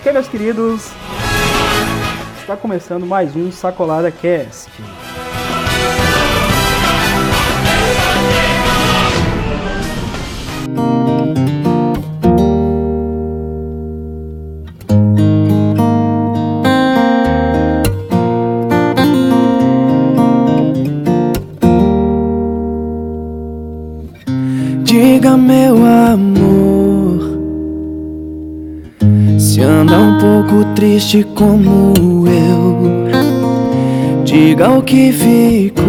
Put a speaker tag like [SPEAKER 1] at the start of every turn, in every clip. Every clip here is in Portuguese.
[SPEAKER 1] Ok, meus queridos, está começando mais um Sacolada Cast.
[SPEAKER 2] Triste como eu. Diga o que ficou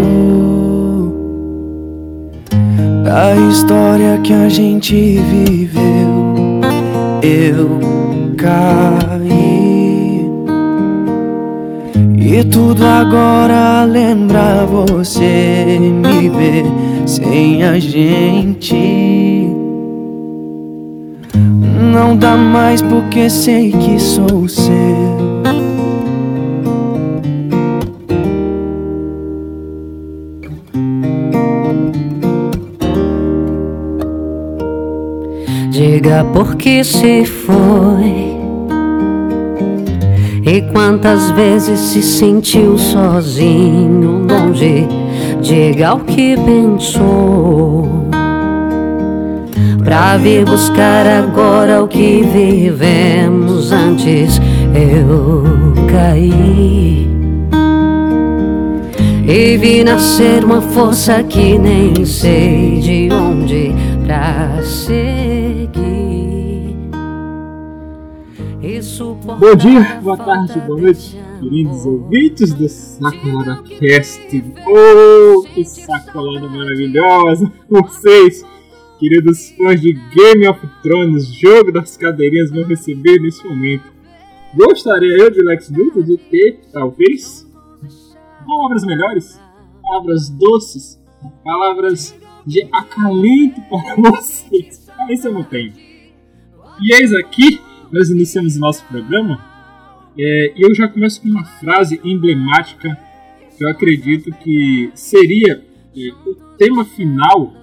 [SPEAKER 2] Da história que a gente viveu. Eu caí. E tudo agora lembra você me ver sem a gente. Não dá mais porque sei que sou seu.
[SPEAKER 3] Diga por que se foi. E quantas vezes se sentiu sozinho, longe Diga o que pensou Pra vir buscar agora o que vivemos antes eu caí E vi nascer uma força que nem sei de onde pra seguir
[SPEAKER 4] Bom dia, boa tarde, boa noite, queridos ouvintes do Sacolada Cast. Oh, que sacolada maravilhosa! Vocês, queridos fãs de Game of Thrones, jogo das cadeirinhas, vão receber nesse momento. Gostaria eu de Lex Luthor de ter, talvez, palavras melhores, palavras doces, palavras de acalento para vocês. Mas isso eu não tenho. E eis aqui nós iniciamos nosso programa é, e eu já começo com uma frase emblemática que eu acredito que seria é, o tema final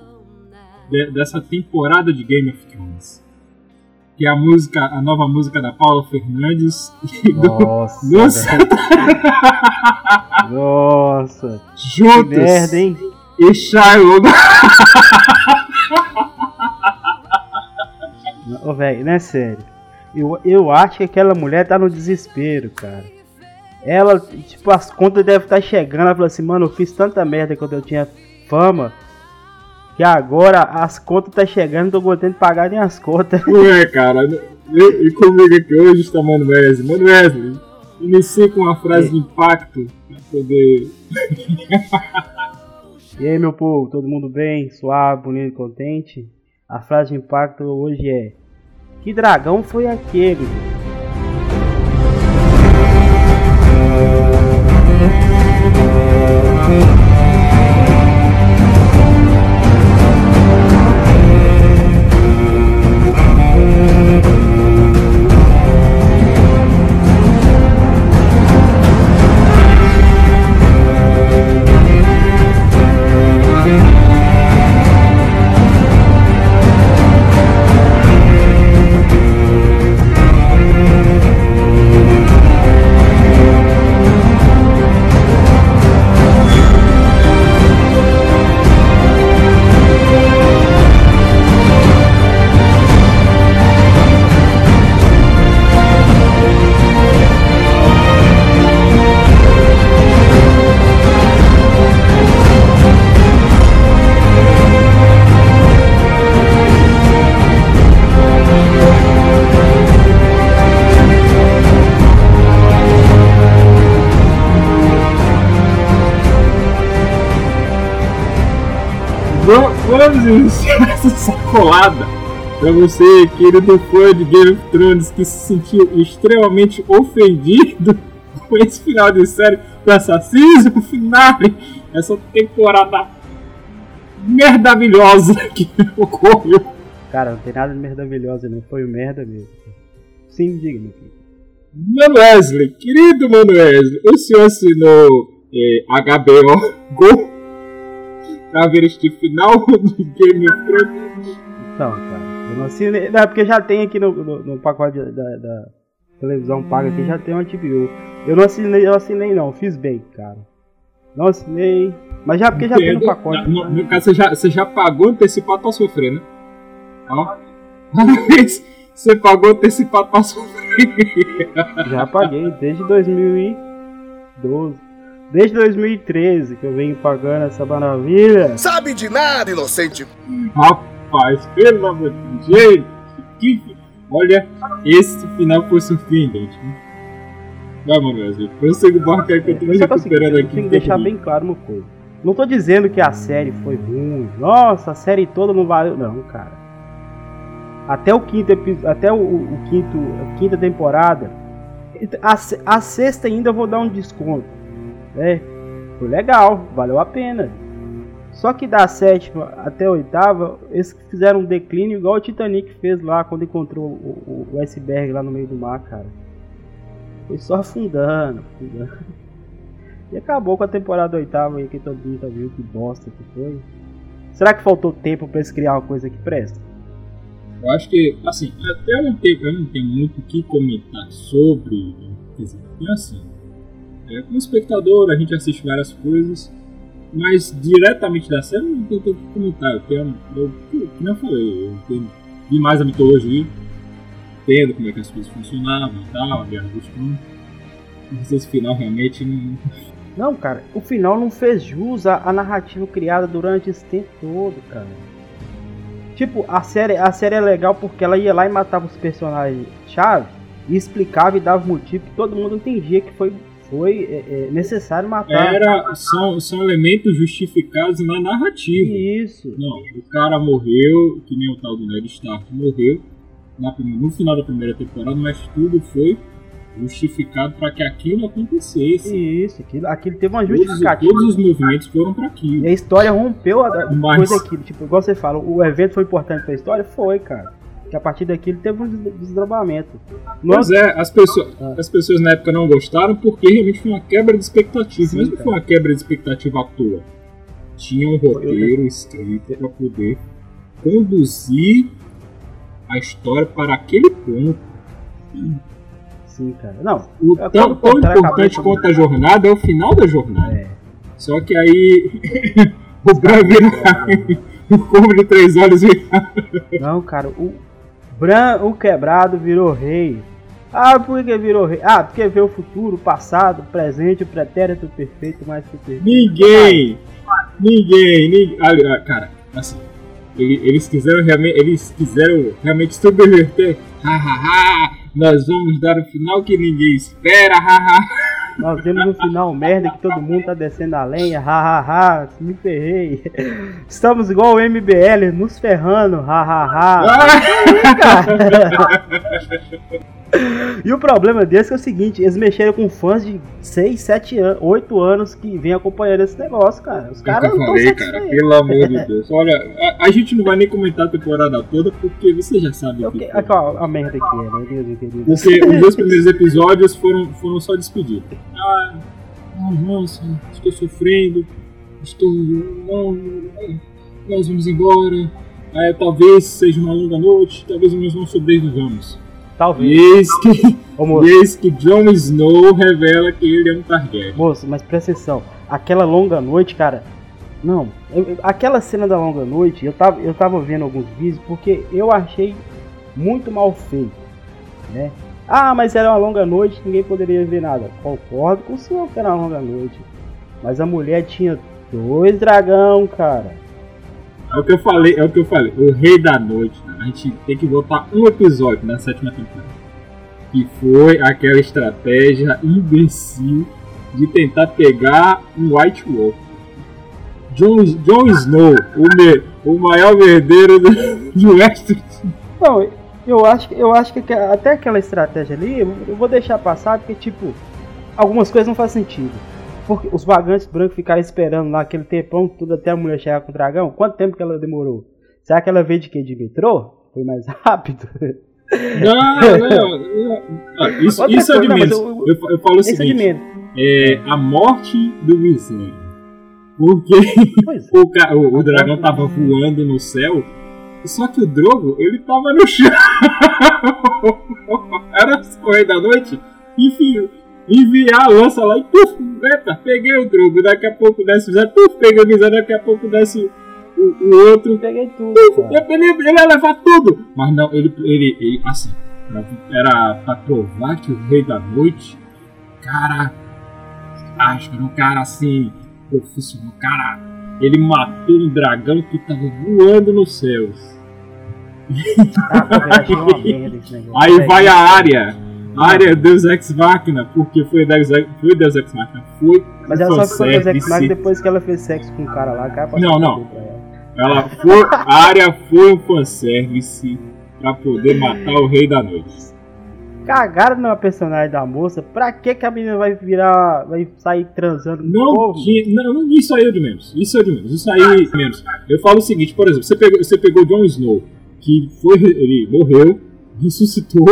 [SPEAKER 4] de, dessa temporada de Game of Thrones. Que é a música, a nova música da Paula Fernandes e
[SPEAKER 1] Nossa,
[SPEAKER 4] do
[SPEAKER 1] Nossa, que
[SPEAKER 4] Juntos
[SPEAKER 1] merda, hein?
[SPEAKER 4] e Shiloh.
[SPEAKER 1] Ô, velho, não é sério. Eu, eu acho que aquela mulher tá no desespero, cara. Ela, tipo, as contas devem estar chegando. Ela falou assim, mano, eu fiz tanta merda quando eu tinha fama. Que agora as contas tá chegando, tô aguentando pagar nem as contas.
[SPEAKER 4] Ué, cara, e, e comigo aqui hoje está Mano Wesley. Mano Wesley, inicie com uma frase de impacto pra poder.
[SPEAKER 1] E aí, meu povo, todo mundo bem? Suave, bonito, contente? A frase de impacto hoje é: Que dragão foi aquele?
[SPEAKER 4] Iniciar essa sacolada pra você, querido fã de Game of Thrones, que se sentiu extremamente ofendido com esse final de série do assassismo finale, essa temporada merdavilhosa que ocorreu.
[SPEAKER 1] Cara, não tem nada de maravilhoso, não. Foi merda mesmo. Meu filho.
[SPEAKER 4] Mano Wesley, querido Mano Wesley, o senhor assinou é, HBO Go pra ver este final do Game of Thrones?
[SPEAKER 1] Então, cara. Eu não assinei. Não, é porque já tem aqui no, no, no pacote da, da, televisão paga aqui, já tem um HBO. Eu não assinei, eu assinei não, fiz bem, cara. Não assinei. Mas já porque já tem no pacote.
[SPEAKER 4] No, no caso, você já, você já pagou antecipado pra sofrer, né? Ó. Você pagou antecipado pra sofrer.
[SPEAKER 1] Já paguei desde 2012. Desde 2013 que eu venho pagando essa maravilha.
[SPEAKER 2] Sabe de nada, inocente.
[SPEAKER 4] Rapaz, pelo amor de Deus. Que... Olha, esse final foi surpreendente. Vai, Manuel, prossiga o barco aí que eu tô me recuperando aqui.
[SPEAKER 1] Tem que deixar bem claro uma coisa. Não tô dizendo que a série foi ruim. Nossa, a série toda não valeu. Não, cara até o quinto até o, o quinto a quinta temporada a, a, sexta ainda eu vou dar um desconto né foi legal valeu a pena só que da sétima até a oitava eles fizeram um declínio igual o Titanic fez lá quando encontrou o, o, iceberg lá no meio do mar cara foi só afundando, afundando. e acabou com a temporada oitava aí que todo mundo tá viu que bosta que foi será que faltou tempo para eles criar uma coisa que presta
[SPEAKER 4] eu acho que, assim, até não tem, eu não tenho muito o que comentar sobre. Dizer, é assim. É, como espectador, a gente assiste várias coisas, mas diretamente da série não tem tanto o que comentar. Eu tenho, eu, como eu falei, eu tenho, vi mais a mitologia, entendo como é que as coisas funcionavam e tal, a Guerra dos Tronos. Mas esse final realmente não.
[SPEAKER 1] Não, cara, o final não fez jus à, à narrativa criada durante esse tempo todo, cara. Tipo, a série, a série é legal porque ela ia lá e matava os personagens chave e explicava e dava motivo que todo mundo entendia que foi, foi é, é, necessário matar.
[SPEAKER 4] Era, são, são elementos justificados na narrativa.
[SPEAKER 1] Isso.
[SPEAKER 4] Não, o cara morreu, que nem o tal do Ned Stark morreu na, no final da primeira temporada, mas tudo foi justificado para que aquilo acontecesse.
[SPEAKER 1] Isso, aquilo, aquilo teve uma justificativa.
[SPEAKER 4] Todos, todos os movimentos foram para aquilo.
[SPEAKER 1] E a história rompeu a Mas... coisa daquilo. Tipo, igual você fala, o evento foi importante para a história? Foi, cara. Que a partir daquilo teve um desdobramento.
[SPEAKER 4] Pois é, as pessoas, ah. as pessoas na época não gostaram porque realmente foi uma quebra de expectativa. Sim, Mas não foi uma quebra de expectativa à toa. Tinha um roteiro escrito para poder conduzir a história para aquele ponto.
[SPEAKER 1] Sim, cara. Não.
[SPEAKER 4] O tão, tão importante quanto a jornada é o final da jornada. É. Só que aí. o Bran vira. o corvo de três olhos.
[SPEAKER 1] Não, cara. O Bran, o quebrado, virou rei. Ah, por que virou rei? Ah, porque vê o futuro, o passado, o presente, o pretérito perfeito, mais que perfeito.
[SPEAKER 4] Ninguém! Ninguém! ninguém ah, cara, assim. Eles quiseram realmente. Eles quiseram realmente subverter. Hahaha! Nós vamos dar o final que ninguém espera, haha.
[SPEAKER 1] Nós temos um final merda que todo mundo tá descendo a lenha, hahaha, me ferrei. Estamos igual o MBL, nos ferrando, hahaha. E o problema desse é o seguinte, eles mexeram com fãs de 6, 7 anos, 8 anos que vem acompanhando esse negócio, cara. Os caras não
[SPEAKER 4] falei, cara, pelo amor de Deus. Olha, a, a, gente não vai nem comentar a temporada toda, porque você já sabe
[SPEAKER 1] okay, que... Qual a merda que é, meu Deus, meu Deus.
[SPEAKER 4] Porque os dois primeiros episódios foram, foram só despedidos. Ah, nossa, estou sofrendo, estou... Não, nós vamos embora, é, talvez seja uma longa noite, talvez nós não sobrevivamos.
[SPEAKER 1] Talvez.
[SPEAKER 4] E eis que, Ô, que Jon Snow revela que ele é um Targaryen.
[SPEAKER 1] Moço, mas presta atenção. Aquela longa noite, cara. Não, eu, aquela cena da longa noite, eu tava, eu tava vendo alguns vídeos porque eu achei muito mal feito, né? Ah, mas era uma longa noite, ninguém poderia ver nada. Concordo com o senhor que era uma longa noite. Mas a mulher tinha dois dragão, cara.
[SPEAKER 4] É o que eu falei, é o que eu falei. O Rei da Noite, né? A gente tem que botar um episódio na sétima temporada. Que foi aquela estratégia imbecil de tentar pegar um White Wolf. Jon, Snow, o, me, o maior verdeiro do, do Westeros.
[SPEAKER 1] Não, eu acho, eu acho que até aquela estratégia ali, eu vou deixar passar porque, tipo, algumas coisas não fazem sentido. Porque os vagantes brancos ficaram esperando lá aquele tempão tudo até a mulher chegar com o dragão. Quanto tempo que ela demorou? Será que ela veio de quê? De metrô? Foi mais rápido?
[SPEAKER 4] Não, não, não. Isso, isso é de menos. Eu, eu, eu, falo o é seguinte: é, a morte do Viseu. Porque é. o, o, o, dragão tava voando no céu Só que o Drogo, ele tava no chão. Era as correr da noite. Enfim, enviar a lança lá e puf, eita, peguei o Drogo. Daqui a pouco desce o Zé, puf, peguei o Visão, daqui a pouco desce o, o outro.
[SPEAKER 1] Peguei tudo.
[SPEAKER 4] Puf, ele, ele ia levar tudo. Mas não, ele, ele, ele assim, era pra provar que o Rei da Noite, cara, acho que era um cara assim, profissional, cara, ele matou um dragão que tava voando nos céus.
[SPEAKER 1] Ah.
[SPEAKER 4] Aí vai a área. Área Deus Ex Machina, porque foi Deus Ex, foi Deus Ex Machina, foi
[SPEAKER 1] Mas ela só ficou Deus Ex. Machina depois que ela fez sexo com o cara lá. Cara
[SPEAKER 4] Não, não.
[SPEAKER 1] ela.
[SPEAKER 4] Ela foi, a área foi um fanservice pra poder matar o Rei da Noite.
[SPEAKER 1] Cagaram na personagem da moça. Pra que, que a menina vai virar. vai sair transando com o
[SPEAKER 4] Não,
[SPEAKER 1] povo?
[SPEAKER 4] tinha, não, isso aí é de menos. Isso é de menos. Isso aí é menos. Eu falo o seguinte, por exemplo, você pegou, você pegou Jon Snow, que foi, ele morreu, ressuscitou.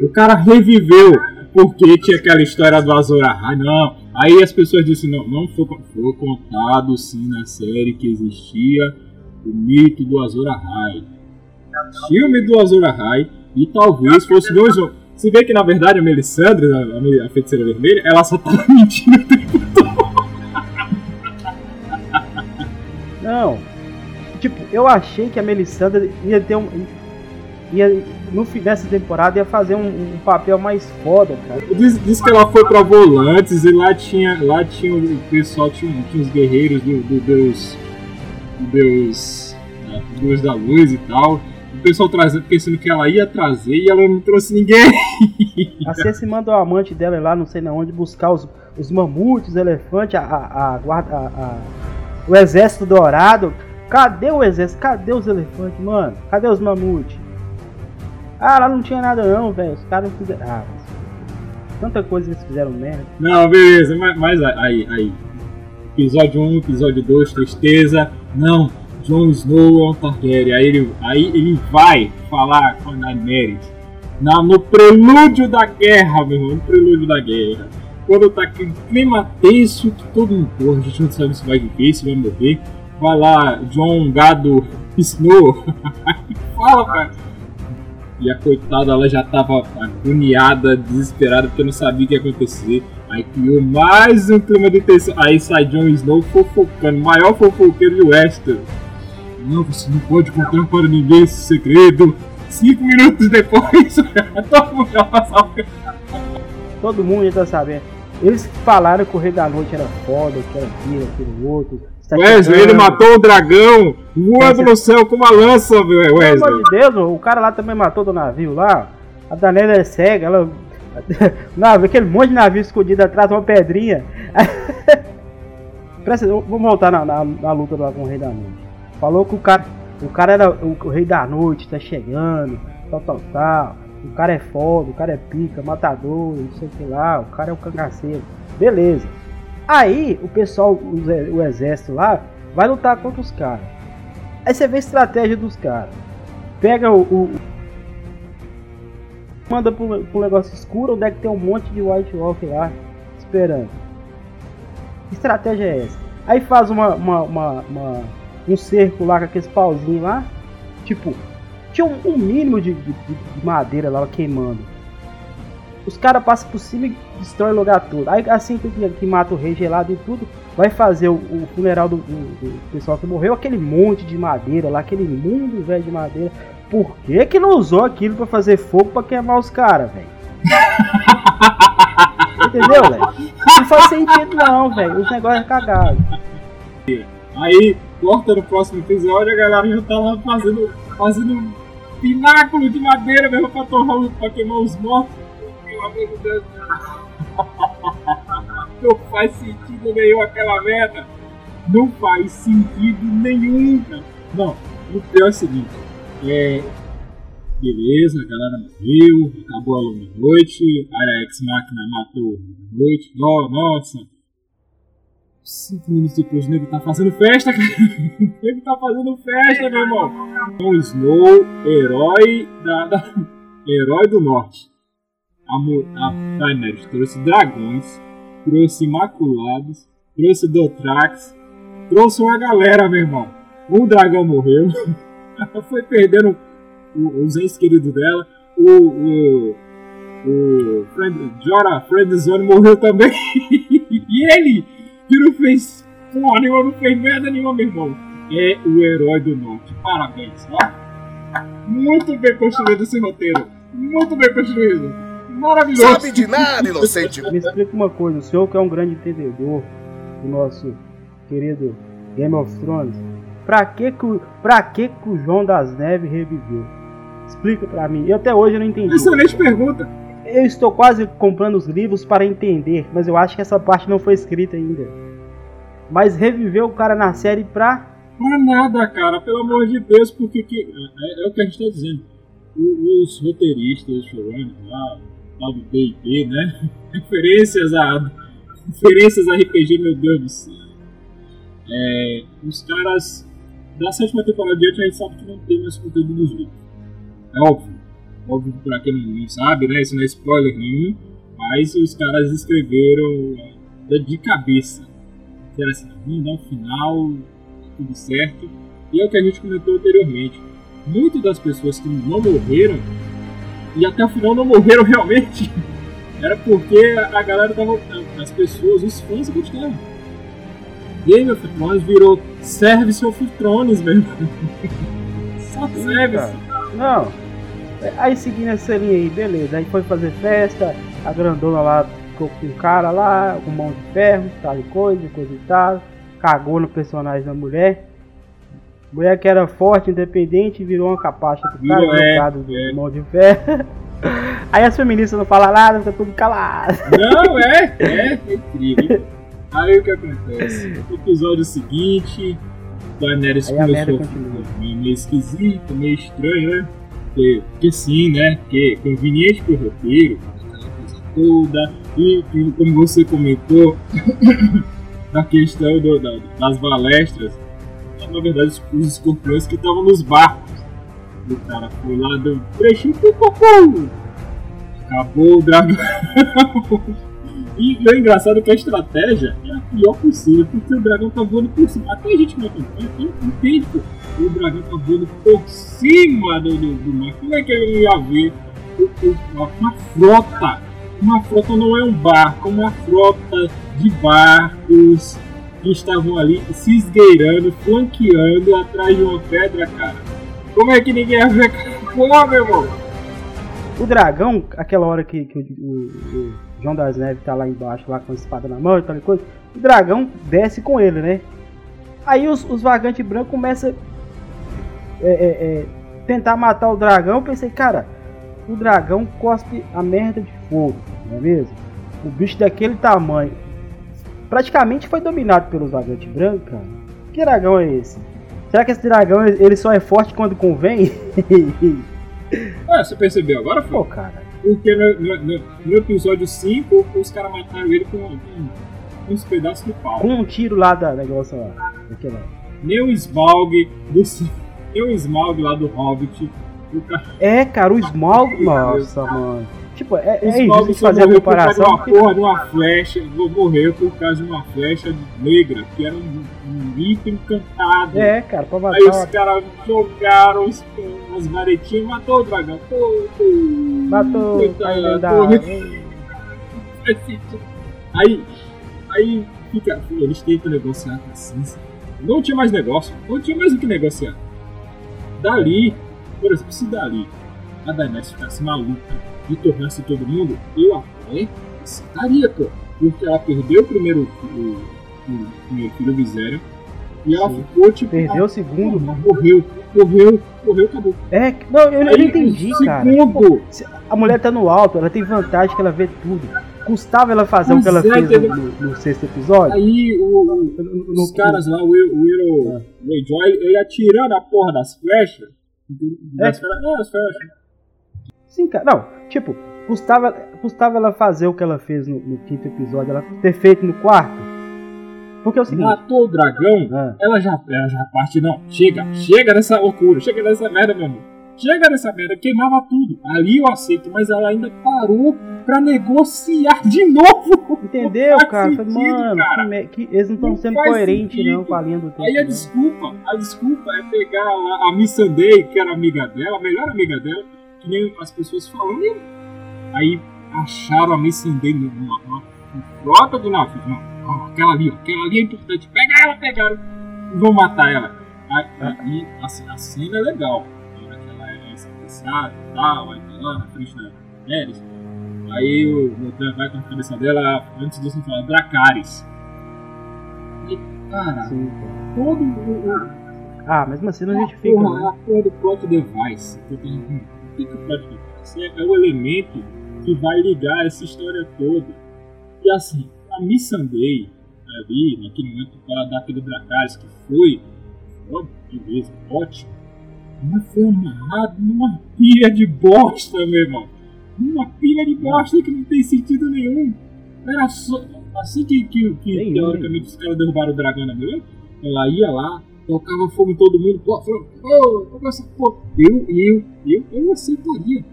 [SPEAKER 4] O cara reviveu porque tinha aquela história do Azor Ahai. Não. Aí as pessoas disseram, não, não foi, foi contado sim na série que existia o mito do Azor Ahai. Filme do Azor Ahai e talvez fosse Snow. Se vê que na verdade a Melisandre, a, a feiticeira vermelha, ela só tava mentindo o tempo
[SPEAKER 1] Não. Tipo, eu achei que a Melisandre ia ter um. Ia, no fim dessa temporada ia fazer um, um papel mais foda, cara.
[SPEAKER 4] Diz, diz que ela foi pra Volantes e lá tinha, lá tinha o pessoal, tinha, tinha os guerreiros do, do Deus. Do Deus. né, do Deus da luz e tal. O pessoal trazendo, pensando que ela ia trazer e ela não trouxe ninguém.
[SPEAKER 1] A Cersei manda o amante dela lá, não sei na onde, buscar os, os mamutes, os elefantes, a, a, a guarda. A, a- o exército dourado. Cadê o exército? Cadê os elefantes, mano? Cadê os mamutes? Ah, lá não tinha nada não, velho. Os caras fizeram. Ah, tanta coisa eles fizeram merda.
[SPEAKER 4] Não, beleza, mas, mas aí, aí. Episódio 1, episódio 2, tristeza. Não, Jon Snow é um Targaryen. Aí ele, aí ele vai falar com a Daenerys na, no prelúdio da guerra, meu irmão, no prelúdio da guerra. Quando tá aquele clima tenso, que todo mundo, porra, a gente não sabe se vai viver, se vai morrer. Vai lá, John Gado Snow, fala, cara. E a coitada, ela já tava agoniada, desesperada, porque não sabia o que ia acontecer. Aí criou mais um clima de tensão. Aí sai Jon Snow fofocando, maior fofoqueiro de Westeros. Não, você não pode contar para ninguém esse segredo. Cinco minutos depois, todo mundo já passava.
[SPEAKER 1] Todo mundo já tá sabendo. Eles falaram que o Rei da Noite era foda, que era aquilo, aquilo outro. Tá
[SPEAKER 4] Wesley, ele matou o dragão voando no céu com uma lança,
[SPEAKER 1] Pelo amor
[SPEAKER 4] Wesley.
[SPEAKER 1] de Deus, o cara lá também matou do navio lá. A Danela é cega, ela. Navio, aquele monte de navio escondido atrás de uma pedrinha. Presta, eu- vamos voltar na, na, na luta lá com o Rei da Noite. Falou que o cara. O cara era o, o Rei da Noite, tá chegando, tal, tal, tal. O cara é foda, o cara é pica, matador, não sei o que lá, o cara é um cangaceiro. Beleza. Aí o pessoal, o, exé- o exército lá, vai lutar contra os caras. Aí você vê a estratégia dos caras. Pega o. o- manda pro, pro negócio escuro, onde é que tem um monte de White Walk lá esperando. Que estratégia é essa? Aí faz uma, uma, uma- uma- um cerco lá com aqueles pauzinhos lá. Tipo, tinha um, um mínimo de, de- de madeira lá queimando. Os caras passam por cima e destroem o lugar todo. Aí assim que, que mata o rei gelado e tudo, vai fazer o, o funeral do, do- do pessoal que morreu, aquele monte de madeira lá, aquele mundo velho de madeira. Por que que não usou aquilo pra fazer fogo pra queimar os caras, velho? Entendeu, velho? Não faz sentido não, velho. Os negócios é cagado.
[SPEAKER 4] Aí, corta no próximo episódio, a galera já tá lá fazendo, fazendo um pináculo de madeira mesmo pra, torrar, pra queimar os mortos. Não faz sentido nenhum aquela merda. Não faz sentido nenhum. Não, o pior é o seguinte. É, beleza, a galera morreu, acabou a longa noite, a Ex Machina matou a noite. No- Nossa, Cinco minutos depois o nego tá fazendo festa, cara. O nego tá fazendo festa, meu irmão. Jon Snow, herói da, da- herói do norte. A, a trouxe dragões, trouxe imaculados, trouxe Dothrax, trouxe uma galera, meu irmão. Um dragão morreu, foi perdendo os entes queridos dela. O, o, o Friend, Jora Friendzone morreu também. e ele, que não fez porra nenhuma, não fez merda nenhuma, meu irmão. É o herói do norte. Parabéns, ó. Muito bem construído esse roteiro. Muito bem construído. Maravilhoso.
[SPEAKER 5] Sabe de nada, inocente.
[SPEAKER 1] Me explica uma coisa, o senhor que é um grande entendedor do nosso querido Game of Thrones, pra que que o, pra que que o João das Neves reviveu? Explica pra mim. Eu até hoje não entendi.
[SPEAKER 4] Excelente pergunta.
[SPEAKER 1] Eu estou quase comprando os livros para entender, mas eu acho que essa parte não foi escrita ainda. Mas reviveu o cara na série pra.
[SPEAKER 4] Não é nada, cara, pelo amor de Deus, porque que, é, é o que a gente tá dizendo. O- Os roteiristas, os showrunners lá, lá do D&D, né? Referências a referências a RPG, meu Deus do céu. É, os caras da sétima temporada adiante a gente sabe que não tem mais conteúdo nos livros. É óbvio. Óbvio que pra quem não, sabe, né? Isso não é spoiler nenhum. Mas os caras escreveram é, de cabeça. Disseram assim, vamos dar um final, tudo certo. E é o que a gente comentou anteriormente. Muitas das pessoas que não morreram, e até o final não morreram realmente, era porque a galera tava. As pessoas, os fãs gostavam. Game of Thrones virou Service of Thrones, meu irmão. Só Service.
[SPEAKER 1] Não. É, Aí seguindo essa linha aí, beleza. Aí foi fazer festa, a grandona lá ficou com o cara lá, com mão de ferro, tal e coisa, coisa e tal. Cagou no personagem da mulher. Mulher que era forte, independente, virou uma capacha do cara,
[SPEAKER 4] é,
[SPEAKER 1] jogado
[SPEAKER 4] é.
[SPEAKER 1] mão de ferro. Aí as feministas não falam nada, fica tudo calado.
[SPEAKER 4] Não, é, é, é incrível. Aí o que acontece? No episódio seguinte, Daenerys
[SPEAKER 1] Aí a merda
[SPEAKER 4] começou a ficar meio esquisito, meio estranho, né? Porque, porque sim, né? Porque conveniente pro roteiro, aquela coisa toda. E, e como você comentou, da questão do- da- das balestras, na verdade os, escorpiões que estavam nos barcos. O cara foi lá, deu um trechinho, acabou o dragão. E o engraçado é que a estratégia é a pior possível, porque o dragão tá voando por cima. Até a gente que não acompanha, entende, pô, o dragão tá voando por cima do, do, do mar. Como é que ele ia ver uma frota? Uma frota não é um barco, é uma frota de barcos que estavam ali se esgueirando, flanqueando atrás de uma pedra, cara. Como é que ninguém ia ver? Pô, meu irmão!
[SPEAKER 1] O dragão, aquela hora que, que o, o- o João das Neves tá lá embaixo, lá com a espada na mão e tal coisa, o dragão desce com ele, né? Aí os, os vagantes brancos começam a é, é, é, tentar matar o dragão. Eu pensei, cara, o dragão cospe a merda de fogo, não é mesmo? O bicho daquele tamanho praticamente foi dominado pelos vagantes brancos, cara. Que dragão é esse? Será que esse dragão ele só é forte quando convém?
[SPEAKER 4] Ah, você percebeu agora,
[SPEAKER 1] Pô, cara.
[SPEAKER 4] Porque no, no- no- episódio 5, os caras mataram ele com, com uns pedaços de pau.
[SPEAKER 1] Com um tiro lá da negócio lá. Daquela.
[SPEAKER 4] Nem o Smaug do nem o Smaug lá do Hobbit. Cara,
[SPEAKER 1] É, cara, o Smaug. Nossa, mano. Tipo, é, é
[SPEAKER 4] só
[SPEAKER 1] fazer a
[SPEAKER 4] morreu por causa de
[SPEAKER 1] comparação.
[SPEAKER 4] uma porra de uma flecha. Morreu por causa de uma flecha negra, que era um, um item encantado.
[SPEAKER 1] É, cara, pra matar.
[SPEAKER 4] Aí os caras jogaram os, as varetinhas e matou o dragão. Pô, pô,
[SPEAKER 1] Matou.
[SPEAKER 4] coitado,
[SPEAKER 1] da...
[SPEAKER 4] Aí, aí fica, eles tentam negociar com a Sansa. Não tinha mais negócio, não tinha mais o que negociar. Dali, por exemplo, se dali a Daenerys ficasse maluca e tornasse todo mundo, eu até aceitaria, pô. Porque ela perdeu o primeiro filho, o primeiro filho Viserion e ela
[SPEAKER 1] Sim.
[SPEAKER 4] ficou tipo.
[SPEAKER 1] Perdeu
[SPEAKER 4] ah,
[SPEAKER 1] o segundo.
[SPEAKER 4] Morreu, morreu, morreu, acabou.
[SPEAKER 1] É, não, eu, eu não entendi,
[SPEAKER 4] o
[SPEAKER 1] cara.
[SPEAKER 4] Segundo,
[SPEAKER 1] A mulher tá no alto, ela tem vantagem que ela vê tudo. Custava ela fazer o que ela
[SPEAKER 4] Pois é,
[SPEAKER 1] fez no, no- no sexto episódio?
[SPEAKER 4] Aí o, o- os caras lá, o Will, o Will
[SPEAKER 1] É.
[SPEAKER 4] Greyjoy, ele atirando a porra das flechas. Das
[SPEAKER 1] É.
[SPEAKER 4] flechas, não, as flechas.
[SPEAKER 1] Sim, cara. Não, tipo, custava, custava ela fazer o que ela fez no, no quinto episódio, ela ter feito no quarto. Porque é o seguinte.
[SPEAKER 4] Matou o dragão,
[SPEAKER 1] Ah,
[SPEAKER 4] ela já, ela já parte, não. Chega, chega dessa loucura, chega dessa merda, meu irmão. Chega dessa merda, queimava tudo. Ali eu aceito, mas ela ainda parou pra negociar de novo.
[SPEAKER 1] Entendeu,
[SPEAKER 4] Faz
[SPEAKER 1] cara?
[SPEAKER 4] sentido,
[SPEAKER 1] Mano,
[SPEAKER 4] cara.
[SPEAKER 1] que que eles não estão
[SPEAKER 4] Não
[SPEAKER 1] sendo coerentes
[SPEAKER 4] sentido.
[SPEAKER 1] não com a linha do tempo.
[SPEAKER 4] Aí a
[SPEAKER 1] não.
[SPEAKER 4] desculpa, a desculpa é pegar lá a Miss Sunday, que era amiga dela, a melhor amiga dela, que nem as pessoas falam. e Aí acharam a Miss Sunday numa, numa frota de navio. Não, ó, aquela ali, ó, aquela ali é importante. Pega ela, pegaram. E vão matar ela. Aí, aí assim, a cena é legal. Na que ela é sequestrada e tal, aí tá lá na frente da Ares. Aí o Lothar vai com a cabeça dela, antes disso ele fala Dracarys. E, cara,
[SPEAKER 1] Sim, cara.
[SPEAKER 4] todo o,
[SPEAKER 1] Ah, mesmo assim não
[SPEAKER 4] a
[SPEAKER 1] justifica,
[SPEAKER 4] porra,
[SPEAKER 1] né?
[SPEAKER 4] a porra do plot device. que O que plot device é? O elemento que vai ligar essa história toda. E assim, a Miss Sunday, ali, naquele momento que ela dá aquele Dracarys que foi, foda, beleza, ótimo. Mas foi amarrado numa pilha de bosta, meu irmão. Numa pilha de bosta que não tem sentido nenhum. Era só. Assim que, que, que teoricamente os caras derrubaram o dragão na mulher, ela ia lá, tocava fogo em todo mundo, pô, falou, ô, ô, essa porra. Eu, eu, eu, eu aceitaria.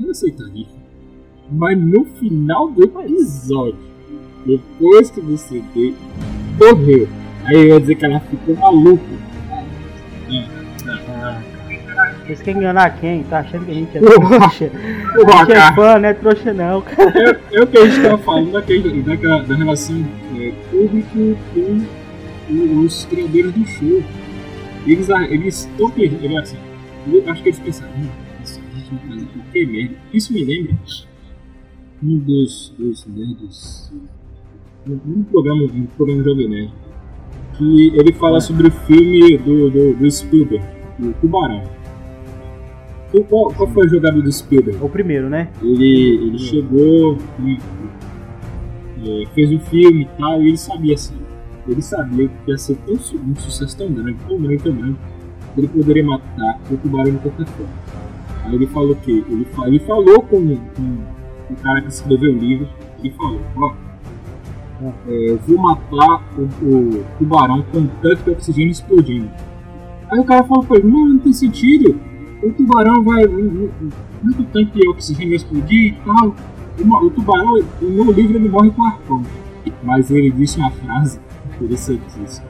[SPEAKER 4] Eu aceitaria. Mas no final do episódio, depois que você deu, morreu. Aí eu ia dizer que ela ficou maluca.
[SPEAKER 1] Vocês querem enganar quem? Tá achando que a gente é trouxa?
[SPEAKER 4] Porra,
[SPEAKER 1] A gente é fã, não é trouxa não, cara.
[SPEAKER 4] É, é o que a gente estava falando daquele, daquela, da relação é, público com os criadores do show. Eles eles estão perdendo, assim, eu acho que eles pensaram, hum, isso qualquer merda. Isso me lembra um dos, dos nerds, um, um programa, um programa Jovem Nerd, que ele fala sobre o filme do, do, do Spielberg, o Tubarão. E Qual, qual foi a jogada do Spielberg?
[SPEAKER 1] O primeiro, né?
[SPEAKER 4] Ele, ele chegou e é, fez um filme e tal, e ele sabia assim. Ele sabia que ia ser tão, um sucesso tão grande, tão grande, tão grande, que ele poderia matar o tubarão de qualquer forma. Aí ele falou o quê? Ele, fa- ele falou com, com o cara que escreveu o livro, ele falou, ó, é, eu vou matar o, o tubarão com um tanque de oxigênio explodindo. Aí o cara falou pra ele, não, não tem sentido. O tubarão vai. Muito tanque de oxigênio vai explodir e tal. O, o tubarão, no livro, ele morre com arpão. Mas ele disse uma frase interessantíssima.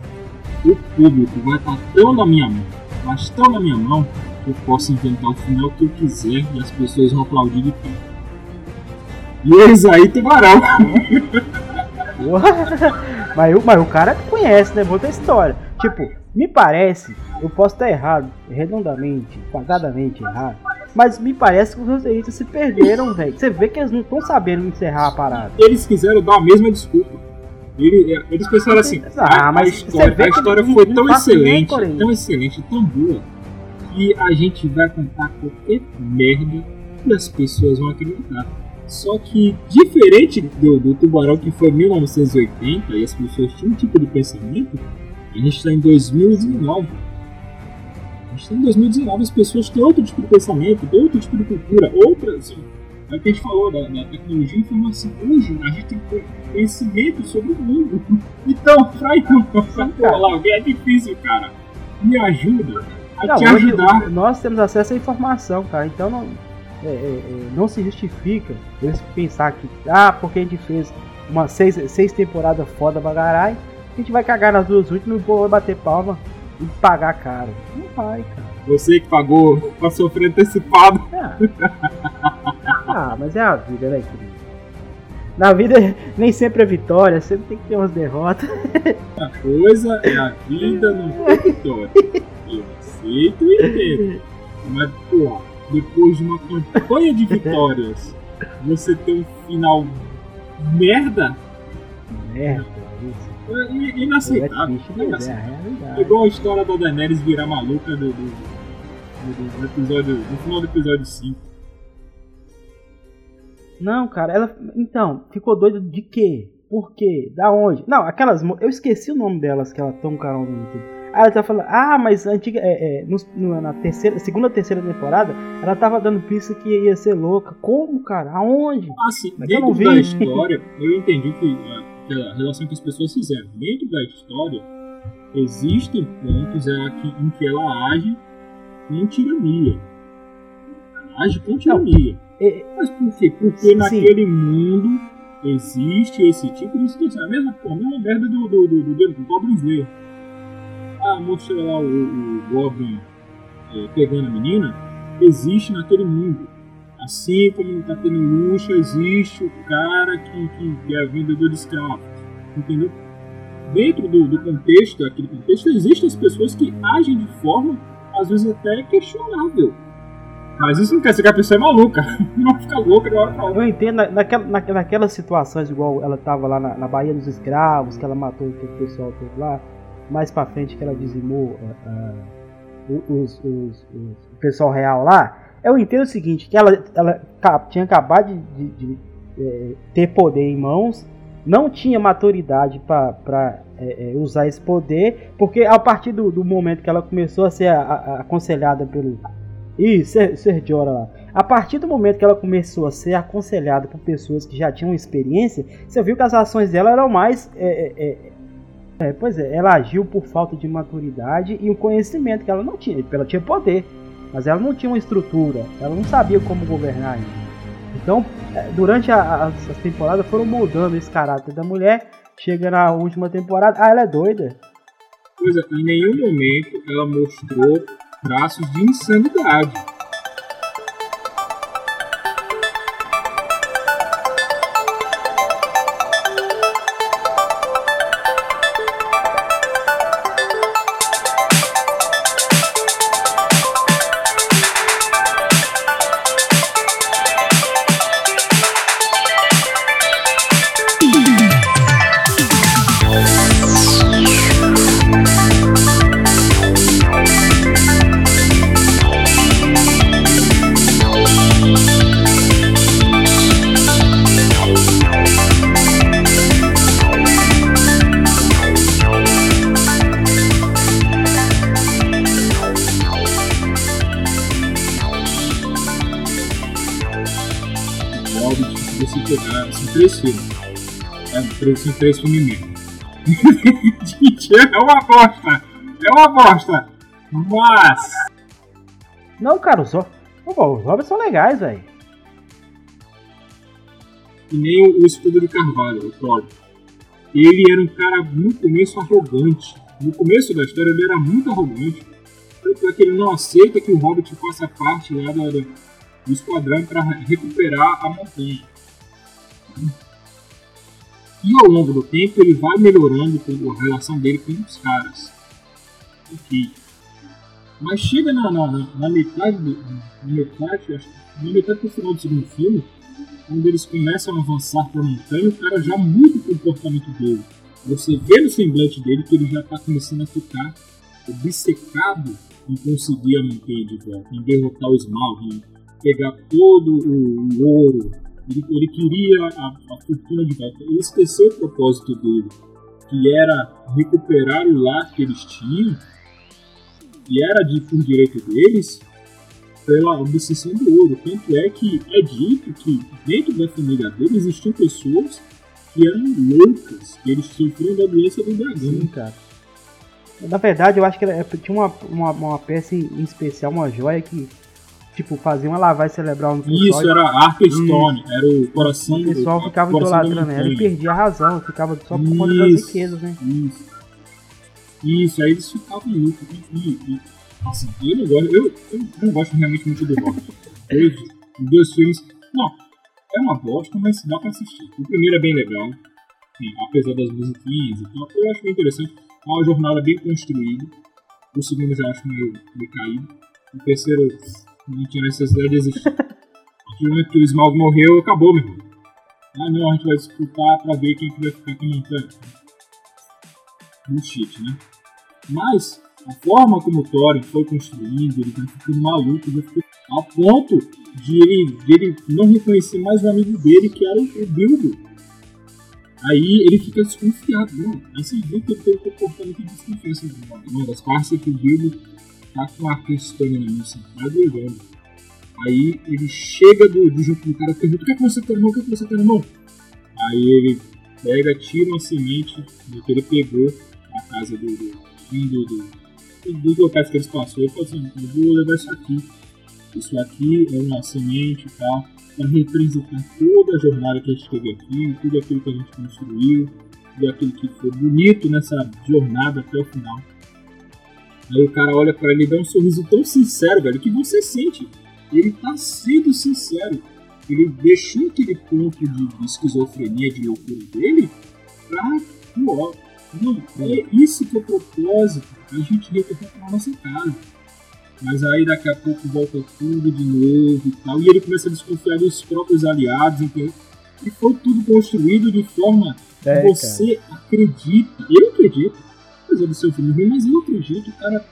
[SPEAKER 4] O público vai estar tão na minha mão, mas tão na minha mão, que eu posso inventar o final que eu quiser e as pessoas vão aplaudir de pé. E eis aí, tubarão.
[SPEAKER 1] Mas, o, mas o cara conhece, né? Outra história. Tipo, me parece, eu posso estar errado, redondamente, quadradamente errado. Mas me parece que os roteiristas se perderam, velho. Você vê que eles não estão sabendo encerrar a parada.
[SPEAKER 4] eles quiseram dar a mesma desculpa. Ele- eles pensaram assim,
[SPEAKER 1] Ah,
[SPEAKER 4] a,
[SPEAKER 1] mas
[SPEAKER 4] a história, a história foi tão excelente, tão excelente, tão boa, que a gente vai contar qualquer merda e as pessoas vão acreditar. Só que, diferente do, do Tubarão que foi em 1980 e as pessoas tinham um tipo de pensamento, a gente está em 2019. A gente está em 2019 as pessoas têm outro tipo de pensamento, outro tipo de cultura, outra. É o que a gente falou da, da tecnologia e informação. Hoje a gente tem conhecimento sobre o mundo. Então, pra por lá, alguém é difícil, cara. Me ajuda a
[SPEAKER 1] Não,
[SPEAKER 4] te ajudar.
[SPEAKER 1] nós temos acesso à informação, cara. Então não, é, é, é, não se justifica eles pensar que, ah, porque a gente fez uma seis, seis temporadas foda bagarai, a gente vai cagar nas duas últimas e o povo vai bater palma e pagar caro. Não vai, cara.
[SPEAKER 4] Você que pagou pra sofrer antecipado.
[SPEAKER 1] Ah, ah mas é a vida, né, querido? Na vida nem sempre é vitória, sempre tem que ter umas derrotas.
[SPEAKER 4] A coisa é a vida não tem vitória. Eu aceito e entendo. Mas, pô, depois de uma campanha de vitórias, você ter um final merda,
[SPEAKER 1] Merda, isso.
[SPEAKER 4] é
[SPEAKER 1] É
[SPEAKER 4] inaceitável.
[SPEAKER 1] é
[SPEAKER 4] inaceitável. É
[SPEAKER 1] realidade.
[SPEAKER 4] igual a história da Daenerys virar maluca do, do, do- do episódio, no final do episódio 5.
[SPEAKER 1] Não, cara, ela. Então, ficou doida de quê? Por quê? Da onde? Não, aquelas. Eu esqueci o nome delas que ela tão canal no YouTube. Aí ela tá falando, ah, mas antiga. É, é, no- na terceira, segunda terceira temporada, ela tava dando pista que ia ser louca. Como, cara? Aonde?
[SPEAKER 4] Assim,
[SPEAKER 1] Mas eu
[SPEAKER 4] dentro
[SPEAKER 1] não vi.
[SPEAKER 4] da história, eu entendi que a, que a relação que as pessoas fizeram. Dentro da história, existem pontos é, em que ela age com tirania. Ela age com tirania.
[SPEAKER 1] É,
[SPEAKER 4] Mas por quê? Porque
[SPEAKER 1] Sim.
[SPEAKER 4] naquele mundo existe esse tipo de situação. A mesma, pô, a mesma merda do, do, do, do, do Goblin Slayer. Ah, mostra lá o, o Goblin é, pegando a menina. Existe naquele mundo. Assim como no Tatene Luxa existe o cara que, que é vendedor de escravos. Entendeu? Dentro do, do contexto, daquele contexto, existem as pessoas que agem de forma, às vezes até questionável. Mas isso não quer dizer que a pessoa é maluca. Não fica louca de hora pra outra.
[SPEAKER 1] Eu entendo, na- naquela, na, naquelas situações, igual ela tava lá na, na Baía dos Escravos, que ela matou aquele pessoal todo lá, mais pra frente que ela dizimou ah, o- os, os- os- o pessoal real lá, eu entendo o seguinte, que ela, ela tinha acabado de, de- de, eh, ter poder em mãos, não tinha maturidade para usar esse poder, porque a partir do, do momento que ela começou a ser a- a- aconselhada pelo... Ih, Ser, lá. A partir do momento que ela começou a ser aconselhada por pessoas que já tinham experiência, você viu que as ações dela eram mais. é, é, é, é, pois é, ela agiu por falta de maturidade e um conhecimento que ela não tinha. Ela tinha poder, mas ela não tinha uma estrutura, ela não sabia como governar ainda. Então, é, durante as temporadas, foram moldando esse caráter da mulher. Chega na última temporada, ah, ela é doida.
[SPEAKER 4] Pois é, em nenhum momento ela mostrou traços de insanidade. Se são três filmes. É, três, são três filmes mesmo. Gente, é uma bosta! É uma bosta! Mas,
[SPEAKER 1] Não, cara, os, Pô, os Hobbits são legais, velho.
[SPEAKER 4] que nem o, o Escudo de Carvalho, o Thor. Ele era um cara no começo arrogante. No começo da história ele era muito arrogante. Tanto é que ele não aceita que o Hobbit faça parte lá do, do esquadrão para recuperar a montanha. E ao longo do tempo ele vai melhorando a relação dele com os caras. Ok. Mas chega na, na, na- metade, do, na metade, acho na metade do final do segundo filme, quando eles começam a avançar para a montanha, o cara já muda o comportamento dele. Você vê no semblante dele que ele já está começando a ficar obcecado em conseguir a montanha de volta, em derrotar o Smaug, em pegar todo o, o ouro. Ele, ele queria a, a fortuna de volta. Ele esqueceu o propósito dele, que era recuperar o lar que eles tinham, e era de, por direito deles, pela obsessão do ouro. Tanto é que é dito que dentro da família dele existiam pessoas que eram loucas, que eles sofriam da doença do dragão.
[SPEAKER 1] Sim, cara. Na verdade, eu acho que era- tinha uma, uma, uma peça em especial, uma joia que, tipo, fazia uma lavagem cerebral no.
[SPEAKER 4] Isso era Arkenstone, era o coração
[SPEAKER 1] O pessoal
[SPEAKER 4] o
[SPEAKER 1] ficava idolatrando ela e perdia a razão, ficava só por conta das riquezas, né?
[SPEAKER 4] Isso. Isso, aí eles ficavam loucos. E, e, assim, eu não gosto, eu, eu não gosto realmente muito do Hobbit. Dois, os dois filmes. Não, é uma bosta, mas dá pra assistir. O primeiro é bem legal. Sim, apesar das musiquinhas e tal, eu acho bem interessante. É uma jornada bem construída. O segundo eu já acho meio, meio caído. O terceiro não tinha necessidade de existir. A partir do momento que o Smaug morreu, acabou, meu irmão. Ah não, a gente vai disputar pra ver quem que vai ficar com a montanha. Bullshit, né? Mas a forma como o Thorin foi construindo, ele vai ficando maluco, vai ficando a ponto de ele, de ele não reconhecer mais o amigo dele, que era o Bilbo. Aí ele fica desconfiado, não. Aí você vê que ele tem um comportamento de desconfiança. Uma das partes é que o Bilbo tá com a questão na mão sentado e olhando. Aí ele chega do, do junto do cara e pergunta: O que é que você tem na mão? O que é que você tem na mão? Aí ele pega, tira uma semente do que ele pegou na casa do. do, do, do dos locais que eles passou, ele falou assim, eu vou levar isso aqui. isso aqui é uma semente, tá? Para representar toda a jornada que a gente teve aqui, tudo aquilo que a gente construiu, tudo aquilo que foi bonito nessa jornada até o final. Aí o cara olha para ele e dá um sorriso tão sincero, velho, que você sente. Ele tá sendo sincero. Ele deixou aquele ponto de, esquizofrenia, de loucura dele, pra pô, Não, é isso que é o propósito. A gente retornar pra nossa casa. Mas aí daqui a pouco volta tudo de novo e tal. E ele começa a desconfiar dos próprios aliados, entendeu? E foi tudo construído de forma
[SPEAKER 1] É,
[SPEAKER 4] que você acredita. Eu acredito. Apesar do seu filme ruim, mas eu acredito. O cara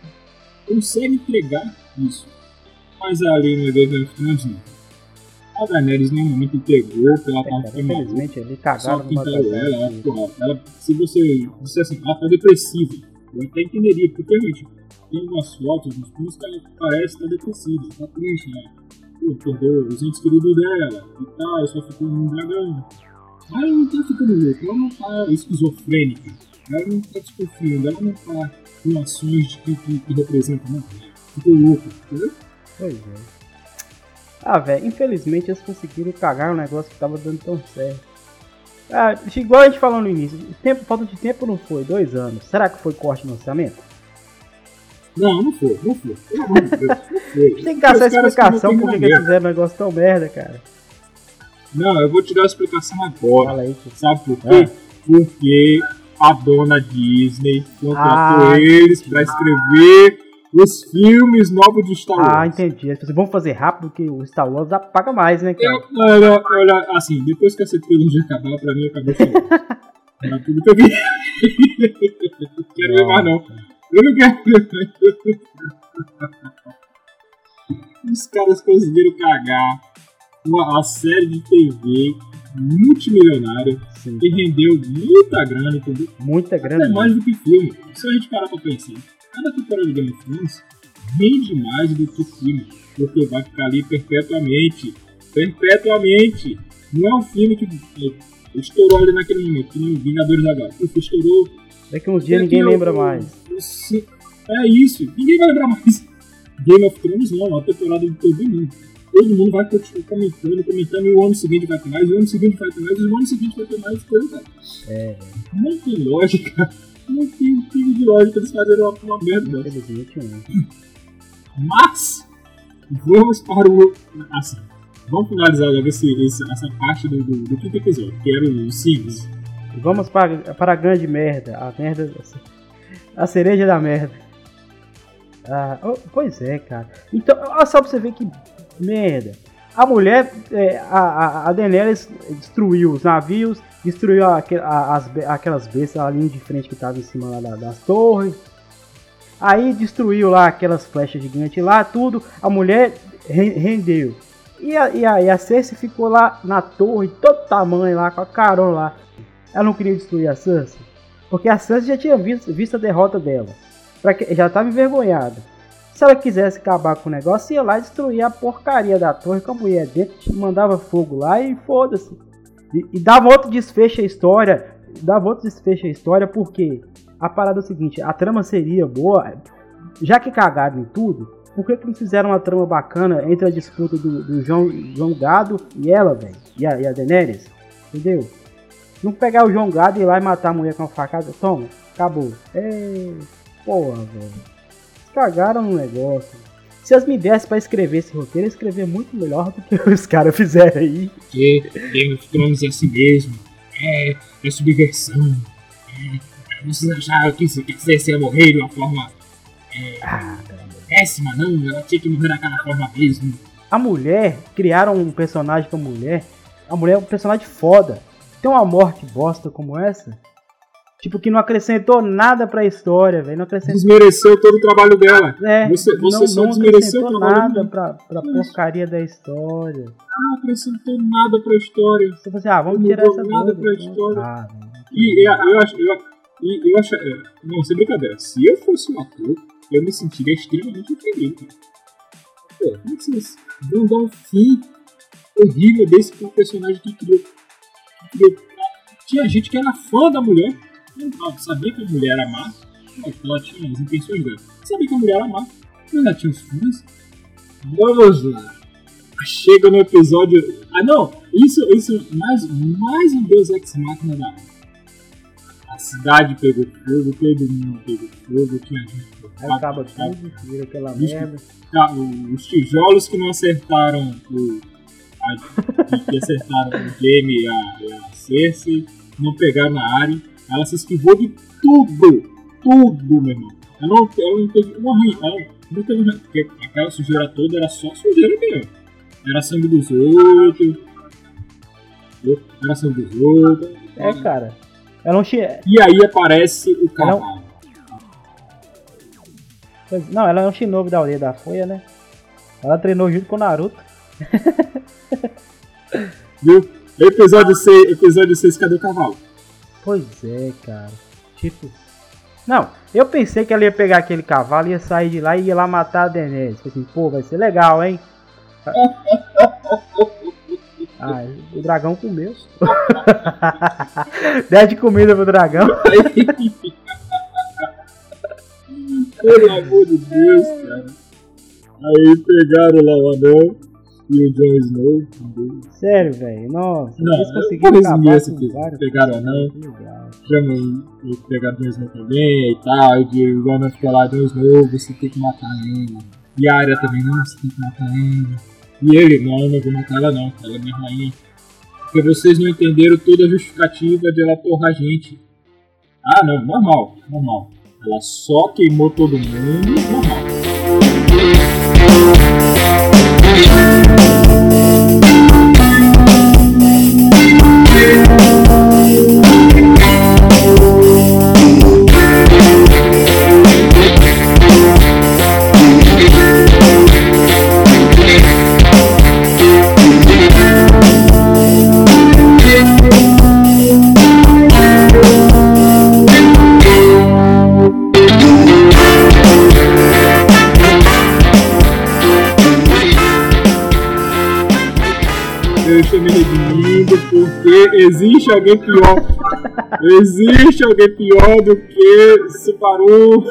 [SPEAKER 4] consegue entregar isso. Mas ali no Game of Thrones, não. A Daenerys normalmente entregou pela
[SPEAKER 1] É,
[SPEAKER 4] parte feminina.
[SPEAKER 1] infelizmente, ele cagaram
[SPEAKER 4] que
[SPEAKER 1] no
[SPEAKER 4] ela, ela, porra, ela, se você disser assim, ela tá depressiva, eu até entenderia, porque realmente tem algumas fotos nos filmes que ela parece estar depressiva, tá triste, né? Pô, perdeu os entes queridos dela e tal, só ficou um dragão. Mas ela não tá ficando louca, ela não tá esquizofrênica, ela não tá desconfiando, ela não tá com ações de que, que, que representam, não. Ficou louca, entendeu?
[SPEAKER 1] Pois é. Ah, velho, infelizmente eles conseguiram cagar um negócio que tava dando tão certo. Ah, igual a gente falou no início, tempo, falta de tempo não foi, dois anos. Será que foi corte no orçamento?
[SPEAKER 4] Não, não foi, não foi. Pelo amor de Deus, não foi.
[SPEAKER 1] Tem que dar essa
[SPEAKER 4] caras
[SPEAKER 1] explicação por que eles fizeram um negócio tão merda, cara.
[SPEAKER 4] Não, eu vou te dar a explicação agora.
[SPEAKER 1] Fala aí.
[SPEAKER 4] Sabe por quê?
[SPEAKER 1] Ah.
[SPEAKER 4] Porque a dona Disney contratou
[SPEAKER 1] Ah,
[SPEAKER 4] eles pra escrever os filmes novos de Star Wars.
[SPEAKER 1] Ah, entendi. Vamos fazer rápido que o Star Wars paga mais, né, cara?
[SPEAKER 4] Eu, olha, olha, assim, depois que essa trilogia acabar, pra mim acabou chorando. Era tudo que eu queria. Não quero ver mais, não. Eu não quero ver. Os caras conseguiram cagar uma, a série de TV multimilionária
[SPEAKER 1] Sim.
[SPEAKER 4] que rendeu muita grana, entendeu?
[SPEAKER 1] Muita
[SPEAKER 4] Até
[SPEAKER 1] grana.
[SPEAKER 4] mais do que filme. Se a gente parar pra pensar, cada temporada de Game of Thrones rende mais do que filme, porque vai ficar ali perpetuamente. Perpetuamente. Não é um filme que é, estourou ali naquele momento, que nem Vingadores agora. Ufa, estourou.
[SPEAKER 1] Daqui uns dias ninguém lembra mais.
[SPEAKER 4] É isso, ninguém vai lembrar mais. Game of Thrones não, é uma temporada de todo mundo. Todo mundo vai continuar comentando, comentando, e o ano seguinte vai ter mais, e o ano seguinte vai ter mais, e o ano seguinte vai ter mais coisa.
[SPEAKER 1] É,
[SPEAKER 4] Não tem lógica. Não tem um pingo de lógica eles fazerem uma, uma merda dessa.
[SPEAKER 1] infelizmente não.
[SPEAKER 4] Mas, vamos para o. Assim, vamos finalizar logo essa parte do, do, do quinto episódio, que era os Sims.
[SPEAKER 1] Vamos para, para a grande merda. A merda. A cereja da merda. Ah, oh, pois é, cara. Então, só pra você ver que merda. A mulher, é, a, a, Daenerys destruiu os navios, destruiu aque- a- as, aquelas bestas, a linha de frente que tava em cima da- das torres. Aí destruiu lá aquelas flechas gigantes lá, tudo. A mulher re- rendeu. E a, e, a, e a Cersei ficou lá na torre, todo tamanho lá, com a carona lá. Ela não queria destruir a Sansa. Porque a Sansa já tinha visto, visto a derrota dela. Que, já estava envergonhada. Se ela quisesse acabar com o negócio, ia lá destruir a porcaria da torre com a mulher dentro, mandava fogo lá e foda-se. E, e dava outro desfecho à história. Dava outro desfecho à história porque a parada é o seguinte, a trama seria boa, já que cagaram em tudo, por que, que não fizeram uma trama bacana entre a disputa do, do João, João Gado e ela, velho? E a, e a Daenerys? Entendeu? Não pegar o João Gado e ir lá e matar a mulher com a facada, toma, acabou. É. Porra, velho. Cagaram no negócio. Se eles me dessem pra escrever esse roteiro, eu escrever muito melhor do que os caras fizeram aí.
[SPEAKER 4] Porque Game of Thrones é assim mesmo. É, é subversão. É, vocês acharam que se Cersei ia morrer de uma forma
[SPEAKER 1] Ah, caramba.
[SPEAKER 4] péssima? Não, ela tinha que morrer daquela forma mesmo.
[SPEAKER 1] A mulher, criaram um personagem pra mulher. A mulher é um personagem foda. Tem uma morte bosta como essa. Tipo, que não acrescentou nada pra história, velho. Acrescentou.
[SPEAKER 4] Desmereceu todo o trabalho dela.
[SPEAKER 1] É,
[SPEAKER 4] Você- você
[SPEAKER 1] não,
[SPEAKER 4] só
[SPEAKER 1] não
[SPEAKER 4] desmereceu
[SPEAKER 1] acrescentou nada pra, pra porcaria da história.
[SPEAKER 4] Não acrescentou nada pra história.
[SPEAKER 1] Você falou assim, ah, vamos
[SPEAKER 4] Não
[SPEAKER 1] tirar essa
[SPEAKER 4] nada
[SPEAKER 1] dúvida,
[SPEAKER 4] pra história.
[SPEAKER 1] Ah.
[SPEAKER 4] E eu, eu acho. Eu, eu acho. é, Não, sem brincadeira. Se eu fosse um ator, eu me sentiria extremamente ofendido. Pô, como é que vocês vão dar um fim horrível desse pra um personagem que criou? que criou- Tinha gente que era fã da mulher, não sabia que a mulher era má, mas ela tinha as intenções dela. Sabia que a mulher era má, mas ela tinha os fãs. Vamos lá. Chega no episódio. Ah, não! Isso, isso, mais, mais um Deus Ex Machina da A cidade pegou fogo, todo mundo pegou fogo, tinha gente
[SPEAKER 1] acaba tudo, vira aquela
[SPEAKER 4] Bicho.
[SPEAKER 1] merda.
[SPEAKER 4] Tá, os tijolos que não acertaram o. A, que acertaram o Game e a, a Cersei, não pegaram na área. Ela se esquivou de tudo! Tudo, meu irmão. Ela não, ela não teve uma ela não teve uma- porque aquela sujeira toda era só sujeira mesmo. Era sangue dos outros. Era sangue dos outros.
[SPEAKER 1] É, cara. Ela não tinha.
[SPEAKER 4] E aí aparece o cavalo.
[SPEAKER 1] Não, ela é um shinobi da aldeia da Folha, né? Ela treinou junto com o Naruto.
[SPEAKER 4] Viu? Episódio 6, episódio 6, cadê o cavalo?
[SPEAKER 1] Pois é, cara. Tipo. Não, eu pensei que ela ia pegar aquele cavalo, ia sair de lá e ia lá matar a Daenerys. Falei assim, pô, vai ser legal, hein? Ah, o dragão comeu. Dez de comida pro dragão.
[SPEAKER 4] Pelo amor de Deus, cara. Aí pegaram lá o anel e o Jon Snow.
[SPEAKER 1] Sério, velho. Nossa,
[SPEAKER 4] Não,
[SPEAKER 1] eles conseguiram acabar
[SPEAKER 4] esse
[SPEAKER 1] com vários
[SPEAKER 4] Pegaram ou não? Chamam o Jon Snow também e tal. E o Gon fica lá, Jon Snow, você tem que matar ela. E a Arya também, não, você tem que matar ela. E ele, não, não vou matar ela não, ela é minha rainha. Porque vocês não entenderam toda a justificativa de ela torrar a gente. Ah, não, normal, normal. Ela só queimou todo mundo, normal. Porque existe alguém pior. existe alguém pior do que Subaru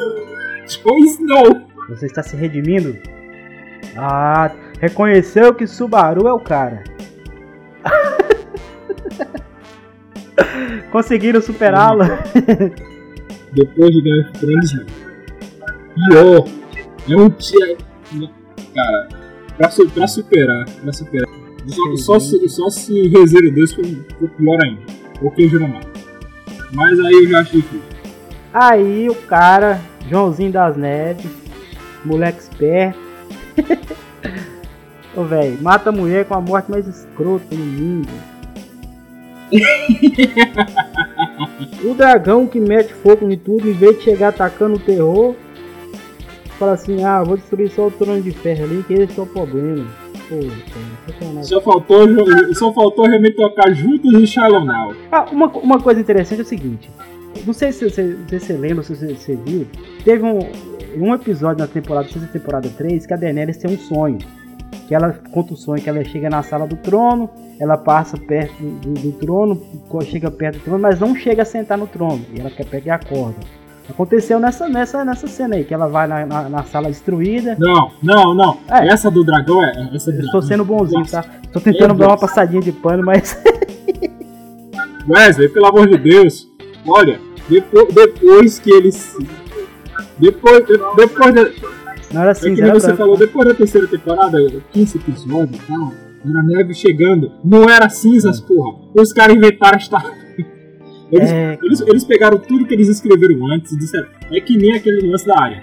[SPEAKER 4] Jon Snow.
[SPEAKER 1] Você está se redimindo? Ah, reconheceu que Subaru é o cara. Conseguiram superá-lo.
[SPEAKER 4] Depois de Thrones, não. Pior. É um tia. Cara, pra, pra superar, pra superar. Só, só se, só se Rezeiro 2 for, for pior ainda. Ou queijo no mar. Mas aí eu já acho difícil.
[SPEAKER 1] Aí o cara, Joãozinho das Neves, moleque esperto. Ô velho, mata a mulher com a morte mais escrota no mundo. o dragão que mete fogo em tudo, em vez de chegar atacando o terror, fala assim: ah, vou destruir só o trono de ferro ali, que esse é o problema. Pô.
[SPEAKER 4] Só faltou, só faltou realmente tocar juntos e Shallow Now.
[SPEAKER 1] Ah, uma, uma coisa interessante é o seguinte. Não sei se você, se você lembra, se você, viu. Teve um, um episódio na temporada, não sei se é temporada 3, que a Daenerys tem um sonho. Que ela conta o sonho que ela chega na sala do trono, ela passa perto do, do trono, chega perto do trono, mas não chega a sentar no trono. E ela quer pegar a corda. Aconteceu nessa, nessa, nessa cena aí, que ela vai na, na, na sala destruída.
[SPEAKER 4] Não, não, não.
[SPEAKER 1] É.
[SPEAKER 4] Essa do dragão é. Essa do
[SPEAKER 1] Eu estou sendo bonzinho,
[SPEAKER 4] Nossa.
[SPEAKER 1] tá? Estou tentando dar uma passadinha de pano, mas.
[SPEAKER 4] Wesley, pelo amor de Deus. Olha, depois, depois que eles. Depois, de- depois da.
[SPEAKER 1] Não era
[SPEAKER 4] É
[SPEAKER 1] cinza,
[SPEAKER 4] nem
[SPEAKER 1] era
[SPEAKER 4] você falou, depois da terceira temporada, 15 episódios e tal, era a neve chegando. Não era cinzas, porra. Os caras inventaram esta. Eles,
[SPEAKER 1] É,
[SPEAKER 4] eles, eles pegaram tudo que eles escreveram antes e disseram. É que nem aquele lance da área.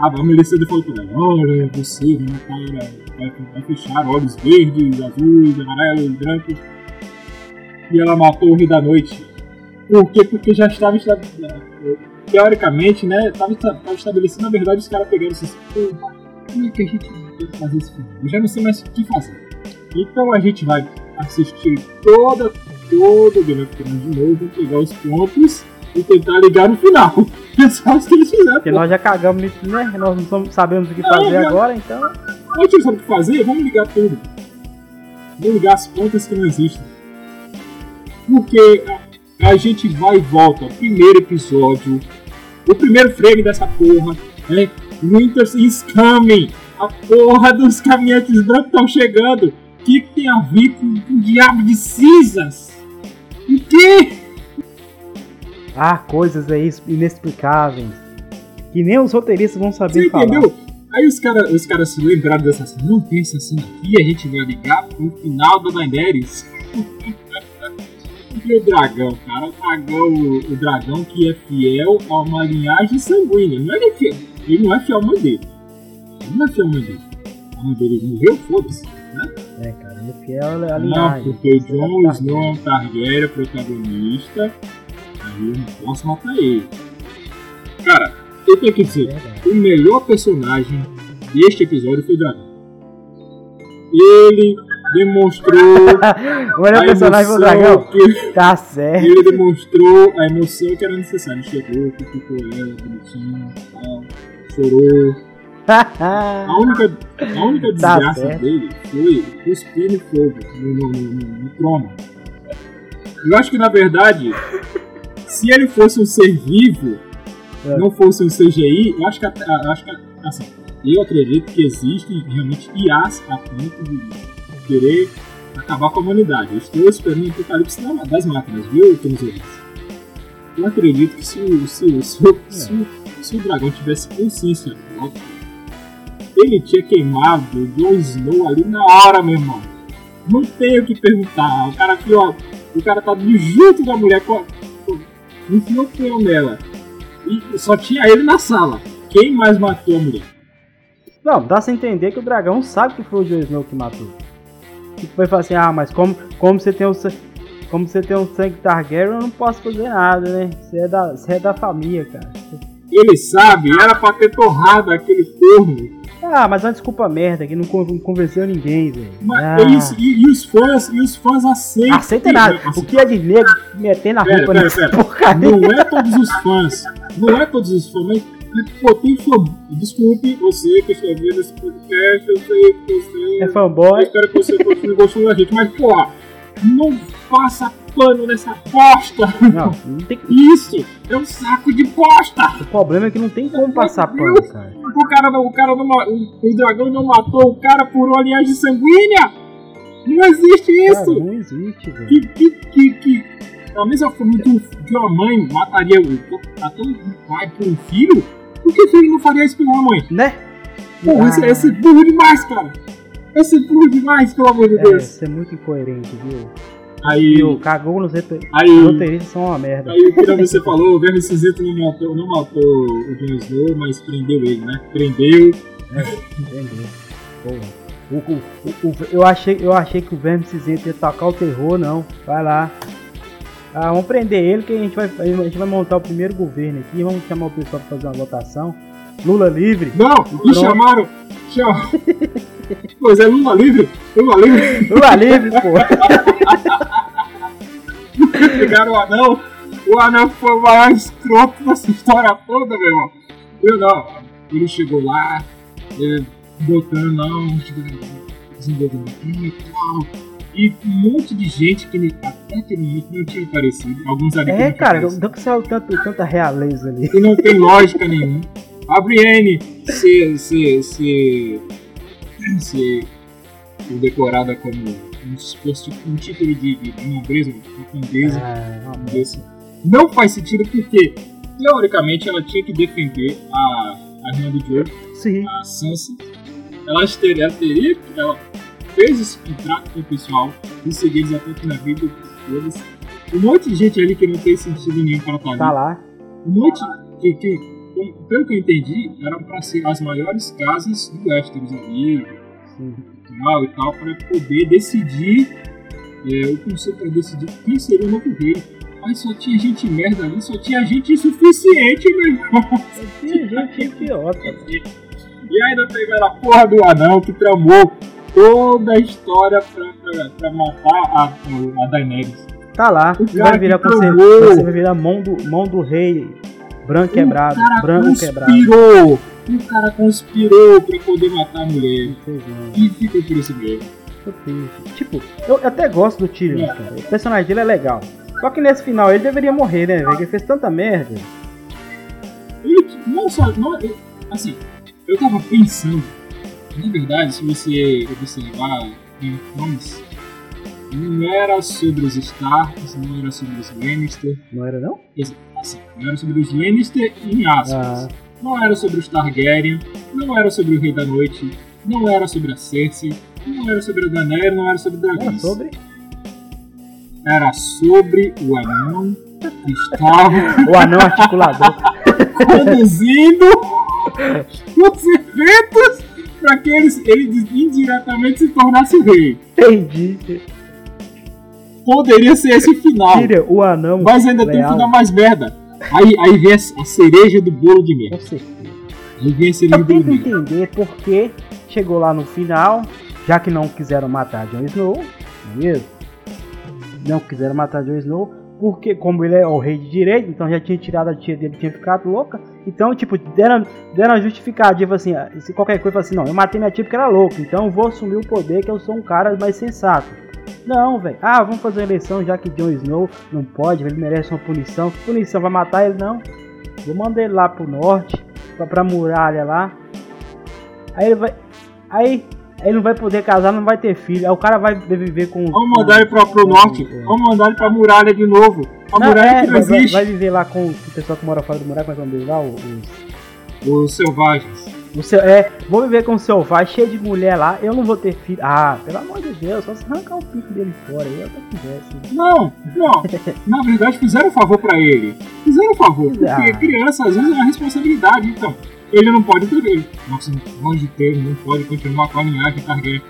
[SPEAKER 4] Ah, a Melisandre falou pra Olha, você vai matar, vai, vai fechar olhos verdes, azuis, amarelos, brancos. E ela matou o Rei da Noite. Por quê? Porque já estava estabelecido. Teoricamente, né? Estava estabelecido, na verdade, os caras pegaram esses. "Pô, Como é que a gente vai fazer esse filme? Eu já não sei mais o que fazer. Então a gente vai assistir toda, todo o Game of Thrones de novo, pegar os pontos e tentar ligar no final. É só isso que eles fizeram.
[SPEAKER 1] Porque nós já cagamos nisso, né? Nós não somos- sabemos o que fazer
[SPEAKER 4] não.
[SPEAKER 1] agora, então.
[SPEAKER 4] A gente não sabe o que fazer, vamos ligar tudo. Vamos ligar as pontas que não existem. Porque a, gente vai e volta. Primeiro episódio. O primeiro frame dessa porra é Winter is coming. A porra dos caminhantes brancos estão chegando. O que, que tem a ver com o diabo de cinzas? O quê?
[SPEAKER 1] Ah, coisas aí inexplicáveis. Que nem os roteiristas vão saber
[SPEAKER 4] Você
[SPEAKER 1] falar.
[SPEAKER 4] entendeu? Aí os caras os cara se lembraram dessa cena. Não tem essa cena aqui, a gente vai ligar pro final da Daenerys. e o dragão, cara, o dragão, o dragão que é fiel a uma linhagem sanguínea. Não é ele, ele não é fiel à mãe dele. Ele não é fiel à mãe dele. A mãe dele morreu, foda-se.
[SPEAKER 1] É, cara, ele é fiel à
[SPEAKER 4] Não,
[SPEAKER 1] linhagem.
[SPEAKER 4] porque o Jon Snow é Targaryen protagonista. Aí eu não posso matar ele. Cara, eu tenho que dizer,
[SPEAKER 1] Verdade.
[SPEAKER 4] o melhor personagem deste episódio foi o Dragão. Ele demonstrou
[SPEAKER 1] O melhor
[SPEAKER 4] a
[SPEAKER 1] personagem foi o dragão.
[SPEAKER 4] que
[SPEAKER 1] Tá certo.
[SPEAKER 4] ele demonstrou a emoção que era necessária. Chegou, cutucou ela, bonitinho, tal, chorou. A única, a única
[SPEAKER 1] Tá
[SPEAKER 4] desgraça dele foi cuspir no fogo, no, no, no, no- no trono. Eu acho que na verdade, se ele fosse um ser vivo,
[SPEAKER 1] É.
[SPEAKER 4] não fosse um CGI, eu acho que, eu acho que assim, eu acredito que existem realmente IAs a ponto de querer acabar com a humanidade. Eu estou esperando o apocalipse da- das máquinas, viu, ouvintes? Eu acredito que se, o- se, o- se, o- se, o- se o dragão tivesse consciência própria, ele tinha queimado o Jon Snow ali na hora, meu irmão. Não tem o que perguntar. O cara ó, o cara tá junto da mulher, co- co- enfiou o peão nela. E só tinha ele na sala. Quem mais matou a mulher?
[SPEAKER 1] Não, dá pra entender que o dragão sabe que foi o Jon Snow que matou. Tipo, vai falar assim, ah, mas como, como você tem o como você tem um sangue Targaryen, eu não posso fazer nada, né? Você é da, você é da família, cara.
[SPEAKER 4] Ele sabe, era pra ter torrado aquele corno.
[SPEAKER 1] Ah, mas é uma desculpa merda que não con- não convenceu ninguém, velho. Ah,
[SPEAKER 4] é e, e os fãs, e os fãs aceitam.
[SPEAKER 1] aceita nada.
[SPEAKER 4] Assim,
[SPEAKER 1] O que é de negro metendo a
[SPEAKER 4] Pera,
[SPEAKER 1] roupa
[SPEAKER 4] pera,
[SPEAKER 1] nessa porcaria?
[SPEAKER 4] Não é todos os fãs. Não é todos os fãs, mas pô, tem fã. Desculpe você que está vendo esse podcast, eu sei que você.
[SPEAKER 1] É
[SPEAKER 4] Eu
[SPEAKER 1] fanboy.
[SPEAKER 4] espero que você continue gostando da gente, mas porra, não passa pano nessa bosta!
[SPEAKER 1] Não, não tem,
[SPEAKER 4] Isso é um saco de bosta!
[SPEAKER 1] o problema é que não tem como passar pano, cara.
[SPEAKER 4] O cara, o cara não, o, o dragão não matou o cara por linhagem sanguínea! Não existe
[SPEAKER 1] Cara,
[SPEAKER 4] isso!
[SPEAKER 1] não existe, velho.
[SPEAKER 4] que, que, que, que da mesma forma que, um- uma mãe mataria o, até um pai por um filho, por que o filho não faria isso uma mãe?
[SPEAKER 1] Né?
[SPEAKER 4] Porra,
[SPEAKER 1] Ah.
[SPEAKER 4] esse é burro demais, cara! Esse é burro demais, pelo amor de
[SPEAKER 1] É,
[SPEAKER 4] Deus!
[SPEAKER 1] isso é muito incoerente, viu?
[SPEAKER 4] Aí,
[SPEAKER 1] Viu? Cagou nos roteiristas são uma merda.
[SPEAKER 4] aí, como você falou, o Verme Cinzento não matou, não matou o Jon Snow, mas prendeu ele, né? Prendeu.
[SPEAKER 1] Entendeu? Porra. O, o, o- o- eu, achei, eu achei que o Verme Cinzento ia tocar o terror, não. Vai lá. Ah, vamos prender ele que a gente vai, a gente vai montar o primeiro governo aqui. Vamos chamar o pessoal pra fazer uma votação. Lula livre.
[SPEAKER 4] Não, me chamaram. Pois é, Lula livre. Lula livre.
[SPEAKER 1] Lula livre, pô.
[SPEAKER 4] Pegaram o anão. O anão foi o maior escroto dessa história toda, meu irmão. Eu não. Ele chegou lá, é, botando não, desenvolvendo aqui e tal. E um monte de gente que até aquele momento não tinha aparecido. Alguns ali
[SPEAKER 1] É, cara, não, não que saiu tanto, tanta realeza ali.
[SPEAKER 4] e não tem lógica nenhuma. A Brienne ser, ser, ser, ser decorada como um, fosse um título de, de, de nobreza, uma condesa,
[SPEAKER 1] Ah,
[SPEAKER 4] não faz sentido porque, teoricamente, ela tinha que defender a, a irmã do Joe, a Sansa. Ela teria, ela teria, ela fez esse contrato com o pessoal, e seguir eles até da vida, todas. Um monte de gente ali que não tem sentido nenhum para estar ali
[SPEAKER 1] Tá lá.
[SPEAKER 4] um monte que, que pelo que eu entendi, eram para ser as maiores casas do Westeros ali, tal e tal, para poder decidir é, o conselho para decidir quem seria o novo rei. Mas só tinha gente merda ali, só tinha gente insuficiente, meu irmão.
[SPEAKER 1] Tinha gente idiota.
[SPEAKER 4] E ainda pegaram a porra do anão que tramou toda a história pra, pra, pra matar a, a Daenerys.
[SPEAKER 1] Tá lá. Você vai virar você, você vai virar mão do, mão do rei. Branco quebrado. Branco quebrado.
[SPEAKER 4] conspirou. O cara conspirou pra poder matar a mulher. E fica por isso mesmo.
[SPEAKER 1] Triste. Tipo, eu até gosto do Tyrion,
[SPEAKER 4] É.
[SPEAKER 1] cara. O personagem dele é legal. Só que nesse final ele deveria morrer, né, velho? Ele fez tanta merda.
[SPEAKER 4] Ele não só. Não, eu- assim, eu tava pensando Na verdade, se você observar em Thrones, não era sobre os Starks, não era sobre os Lannister,
[SPEAKER 1] Não era não?
[SPEAKER 4] Assim, não era sobre os Lannister em aspas.
[SPEAKER 1] Ah,
[SPEAKER 4] Não era sobre os Targaryen, não era sobre o Rei da Noite, não era sobre a Cersei, não era sobre a Daenerys, não era sobre
[SPEAKER 1] era
[SPEAKER 4] dragões.
[SPEAKER 1] sobre
[SPEAKER 4] Era sobre o anão que estava
[SPEAKER 1] o anão articulador.
[SPEAKER 4] conduzindo os eventos para que ele, ele indiretamente se tornasse rei.
[SPEAKER 1] Entendi.
[SPEAKER 4] Poderia ser esse final,
[SPEAKER 1] Tira o anão.
[SPEAKER 4] mas ainda tem um
[SPEAKER 1] leal.
[SPEAKER 4] final mais merda. Aí, aí vem a, a cereja do bolo de merda.
[SPEAKER 1] Com certeza.
[SPEAKER 4] Aí vem a cereja
[SPEAKER 1] Eu
[SPEAKER 4] do bolo de merda.
[SPEAKER 1] entender por que chegou lá no final, já que não quiseram matar Jon Snow, não é mesmo? Não quiseram matar Jon Snow, porque como ele é o rei de direito, então já tinha tirado a tia dele, tinha ficado louca. Então, tipo, deram, deram a justificativa assim, ah, se qualquer coisa, assim, não, eu matei minha tia porque era louca, então eu vou assumir o poder que eu sou um cara mais sensato. Não, velho. Ah, vamos fazer uma eleição já que Jon Snow não pode, ele merece uma punição. Que punição vai matar ele? Não. Vou mandar ele lá pro norte, pra, pra muralha lá. Aí ele vai. Aí ele não vai poder casar, não vai ter filho. Aí o cara vai viver com.
[SPEAKER 4] Vamos mandar ele pra, pro norte,
[SPEAKER 1] É.
[SPEAKER 4] vamos mandar ele pra muralha de novo. A
[SPEAKER 1] Não,
[SPEAKER 4] muralha
[SPEAKER 1] é,
[SPEAKER 4] que não
[SPEAKER 1] vai,
[SPEAKER 4] existe.
[SPEAKER 1] vai viver lá com o pessoal que mora fora do muralha, é que é dele lá? Os,
[SPEAKER 4] Os selvagens.
[SPEAKER 1] o seu, é, vou viver com o seu vai cheio de mulher lá, eu não vou ter filho. Ah, pelo amor de Deus, só se arrancar o pico dele fora aí, eu quisesse.
[SPEAKER 4] Não, não. Na verdade, fizeram um favor pra ele. Fizeram um favor. Porque
[SPEAKER 1] Ah.
[SPEAKER 4] criança, às vezes, é uma responsabilidade. Então, ele não pode. Ele, nossa, não pode ter, não pode continuar com a linhagem Targaryen.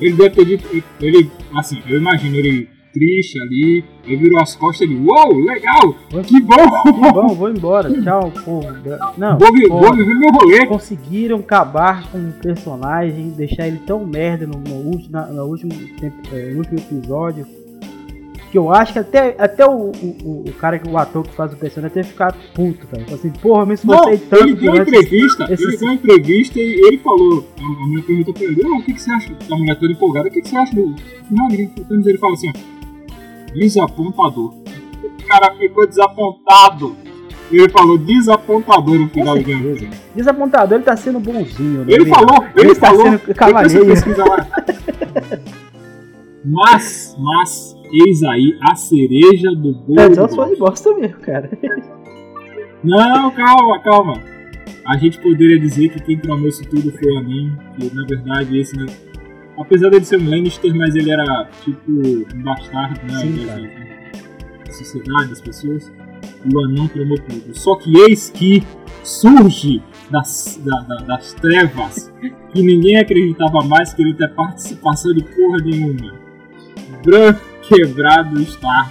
[SPEAKER 4] Ele deve ter dito. Ele, assim, eu imagino ele triste ali. Ele virou as costas ele. Uou, legal! Que bom!
[SPEAKER 1] Que bom, vou embora, tchau, povo. Não,
[SPEAKER 4] Vou, vi-
[SPEAKER 1] porra.
[SPEAKER 4] vou viver meu rolê.
[SPEAKER 1] conseguiram acabar com o personagem, deixar ele tão merda no, no último, na- no último, é, no último episódio. Que eu acho que até, até o, o, o- cara, que o ator que faz o personagem, deve ficar puto, velho. Falou Assim, porra, me
[SPEAKER 4] Não,
[SPEAKER 1] esforcei tanto
[SPEAKER 4] ele deu uma entrevista,
[SPEAKER 1] esse-
[SPEAKER 4] ele deu uma entrevista e ele falou, a a mulher perguntou pra ele, "Ah, o que, que você acha? A mulher toda empolgada, o que, que você acha do final? Ele, ele fala assim, desapontador. O cara ficou desapontado. Ele falou desapontador no final do Game.
[SPEAKER 1] Desapontador, ele tá sendo bonzinho, né?
[SPEAKER 4] Ele falou, ele,
[SPEAKER 1] Ele tá
[SPEAKER 4] falou,
[SPEAKER 1] sendo cavalheiro.
[SPEAKER 4] pesquisa lá. Mas, mas, eis aí a cereja do bolo.
[SPEAKER 1] É, for
[SPEAKER 4] bolo.
[SPEAKER 1] de bosta mesmo, cara.
[SPEAKER 4] Não, calma, calma. A gente poderia dizer que quem tramou isso tudo foi o Amin, que na verdade esse, né? Apesar dele ser um Lannister, mas ele era tipo um bastardo, né?
[SPEAKER 1] Sim,
[SPEAKER 4] da- da sociedade, das pessoas. O anão tramou tudo. Só que eis que surge das, da- da- das trevas que ninguém acreditava mais que ele ter participação de porra nenhuma. Bran quebrado Stark.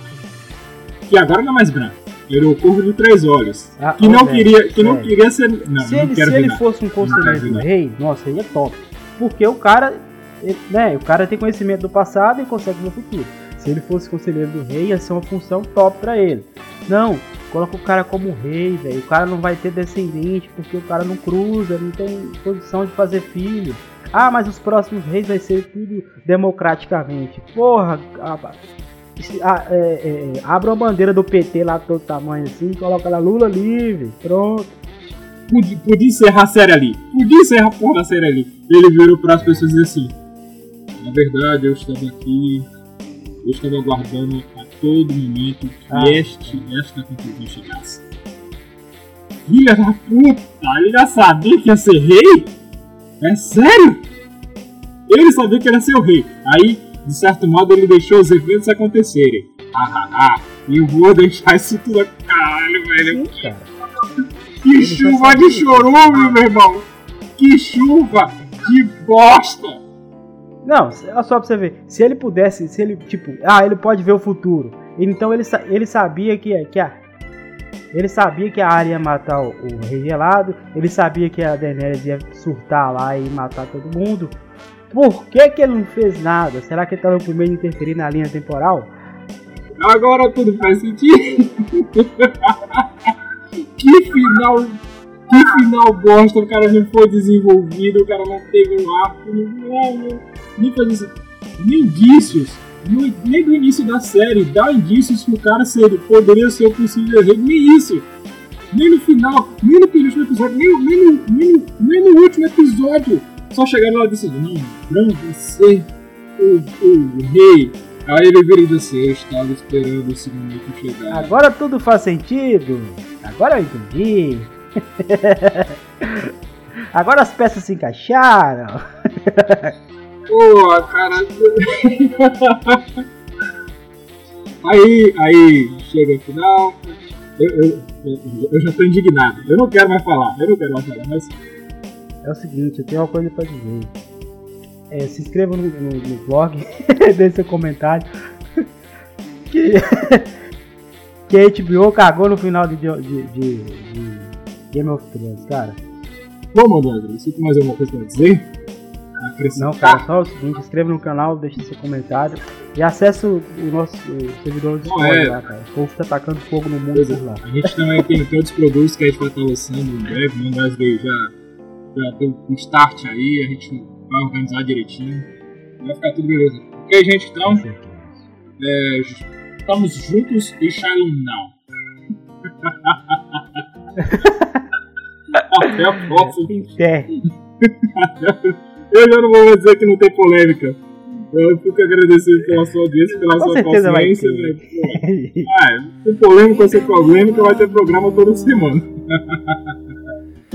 [SPEAKER 4] Que agora não é mais Bran. Ele é o Corvo de Três Olhos.
[SPEAKER 1] Ah,
[SPEAKER 4] Que não
[SPEAKER 1] velho,
[SPEAKER 4] queria, que não
[SPEAKER 1] velho.
[SPEAKER 4] queria ser. Não,
[SPEAKER 1] se
[SPEAKER 4] não
[SPEAKER 1] ele, se ele
[SPEAKER 4] nada.
[SPEAKER 1] fosse um conselheiro do rei, nossa, aí é top. Porque o cara, ele- né, o cara tem conhecimento do passado e consegue ver o futuro. Se ele fosse conselheiro do rei, ia ser uma função top pra ele. Não, coloca o cara como rei, velho. O cara não vai ter descendente porque o cara não cruza, não tem posição de fazer filho. Ah, mas os próximos reis vai ser tudo democraticamente. Porra, se- ah, é, é, abra uma bandeira do PT lá todo tamanho assim, coloca lá Lula livre, pronto.
[SPEAKER 4] Podia, podia encerrar a série ali. Podia encerrar a porra da série ali. Ele virou para as pessoas e disse assim: Na verdade, eu estava aqui. Eu estava aguardando a todo momento que
[SPEAKER 1] Ah.
[SPEAKER 4] este, esta conclusão chegasse. Filha da puta! Ele já sabia que ia ser rei? É sério? Ele sabia que era ser o rei. Aí, de certo modo, ele deixou os eventos acontecerem. Ah, ah, ah. Eu vou deixar isso tudo. Caralho, velho.
[SPEAKER 1] Sim, cara.
[SPEAKER 4] Que
[SPEAKER 1] já
[SPEAKER 4] chuva de chorume, meu irmão! Que chuva de bosta!
[SPEAKER 1] Não, olha só pra você ver. Se ele pudesse, se ele, tipo, ah, ele pode ver o futuro. Então ele, ele sabia que, que a. Ele sabia que a Arya ia matar o, Rei Gelado. Ele sabia que a Daenerys ia surtar lá e matar todo mundo. Por que, que ele não fez nada? Será que ele tava com medo de interferir na linha temporal?
[SPEAKER 4] Agora tudo faz sentido. que final. Que final bosta, o cara não foi desenvolvido, o cara não teve um arco, não, não, nem faz isso. Nem indícios, no- nem do início da série, dá indícios que o cara poderia ser o possível rei, nem isso. Nem no final, nem no penúltimo episódio, nem, nem, no, nem, no- nem no último episódio. só chegaram lá e decidiram, não, Bran vai ser o, o rei. Aí ele vira e diz assim, eu estava esperando esse momento chegar.
[SPEAKER 1] Agora tudo faz sentido. Agora eu entendi. Agora as peças se encaixaram.
[SPEAKER 4] Pô, caralho. aí, aí, chega o final. Eu, eu, eu, eu já tô indignado. Eu não quero mais falar. Eu não quero mais falar, mas.
[SPEAKER 1] É o seguinte, eu tenho uma coisa pra dizer. É, se inscreva no, no, no blog, dê seu comentário. que, que a HBO cagou no final de, de, de, de Game of Thrones, cara.
[SPEAKER 4] Bom, mano, André, você tem mais alguma coisa pra dizer?
[SPEAKER 1] Não, cara, só o seguinte, inscreva no canal, deixe seu comentário e acesse o, o nosso o servidor do Discord
[SPEAKER 4] é.
[SPEAKER 1] lá, cara. O povo tá atacando fogo no mundo por lá.
[SPEAKER 4] A gente também tem todos os produtos que a gente vai estar lançando em breve, o Wesley já, já deu um start aí, a gente vai organizar direitinho. Vai ficar tudo beleza. Ok, gente? Então, é, estamos juntos e Shiloh Now. Até a próxima.
[SPEAKER 1] Enterre.
[SPEAKER 4] Eu já não vou dizer que não tem polêmica. Eu fico agradecido pela sua audiência, pela
[SPEAKER 1] Com
[SPEAKER 4] sua
[SPEAKER 1] vai.
[SPEAKER 4] Né? Ah, se polêmica ou sem polêmica, vai ter programa toda semana.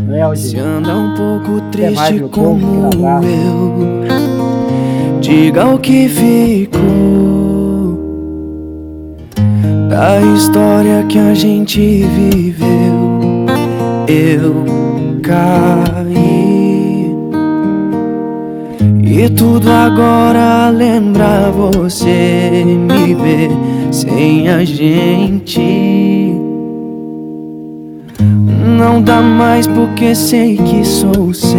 [SPEAKER 1] Não é,
[SPEAKER 2] Se anda um pouco triste
[SPEAKER 1] povo,
[SPEAKER 2] como eu, diga o que ficou da história que a gente viveu. Eu caí e tudo agora lembra você me ver sem a gente. Não dá mais porque sei que sou seu.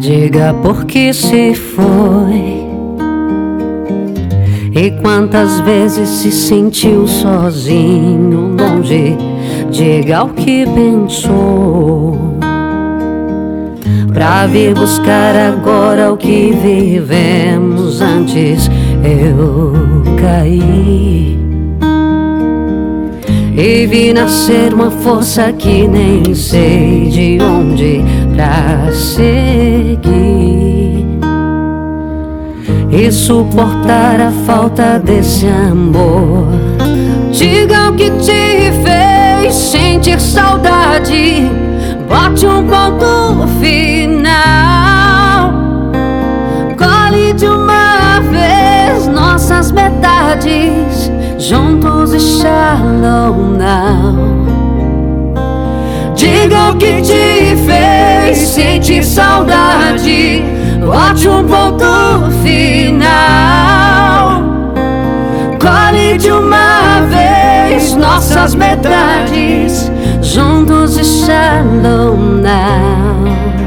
[SPEAKER 3] Diga por que se foi E quantas vezes se sentiu sozinho, longe Diga o que pensou. Pra vir buscar agora o que vivemos antes Eu caí. E vi nascer uma força que nem sei de onde pra seguir E suportar a falta desse amor. Diga o que te fez sentir saudade. Bote um ponto final. Colhe de uma vez nossas metades. Juntos e shallow now Diga o que te fez sentir saudade. Bote um ponto final. Colhe de uma vez nossas metades Juntos e shallow now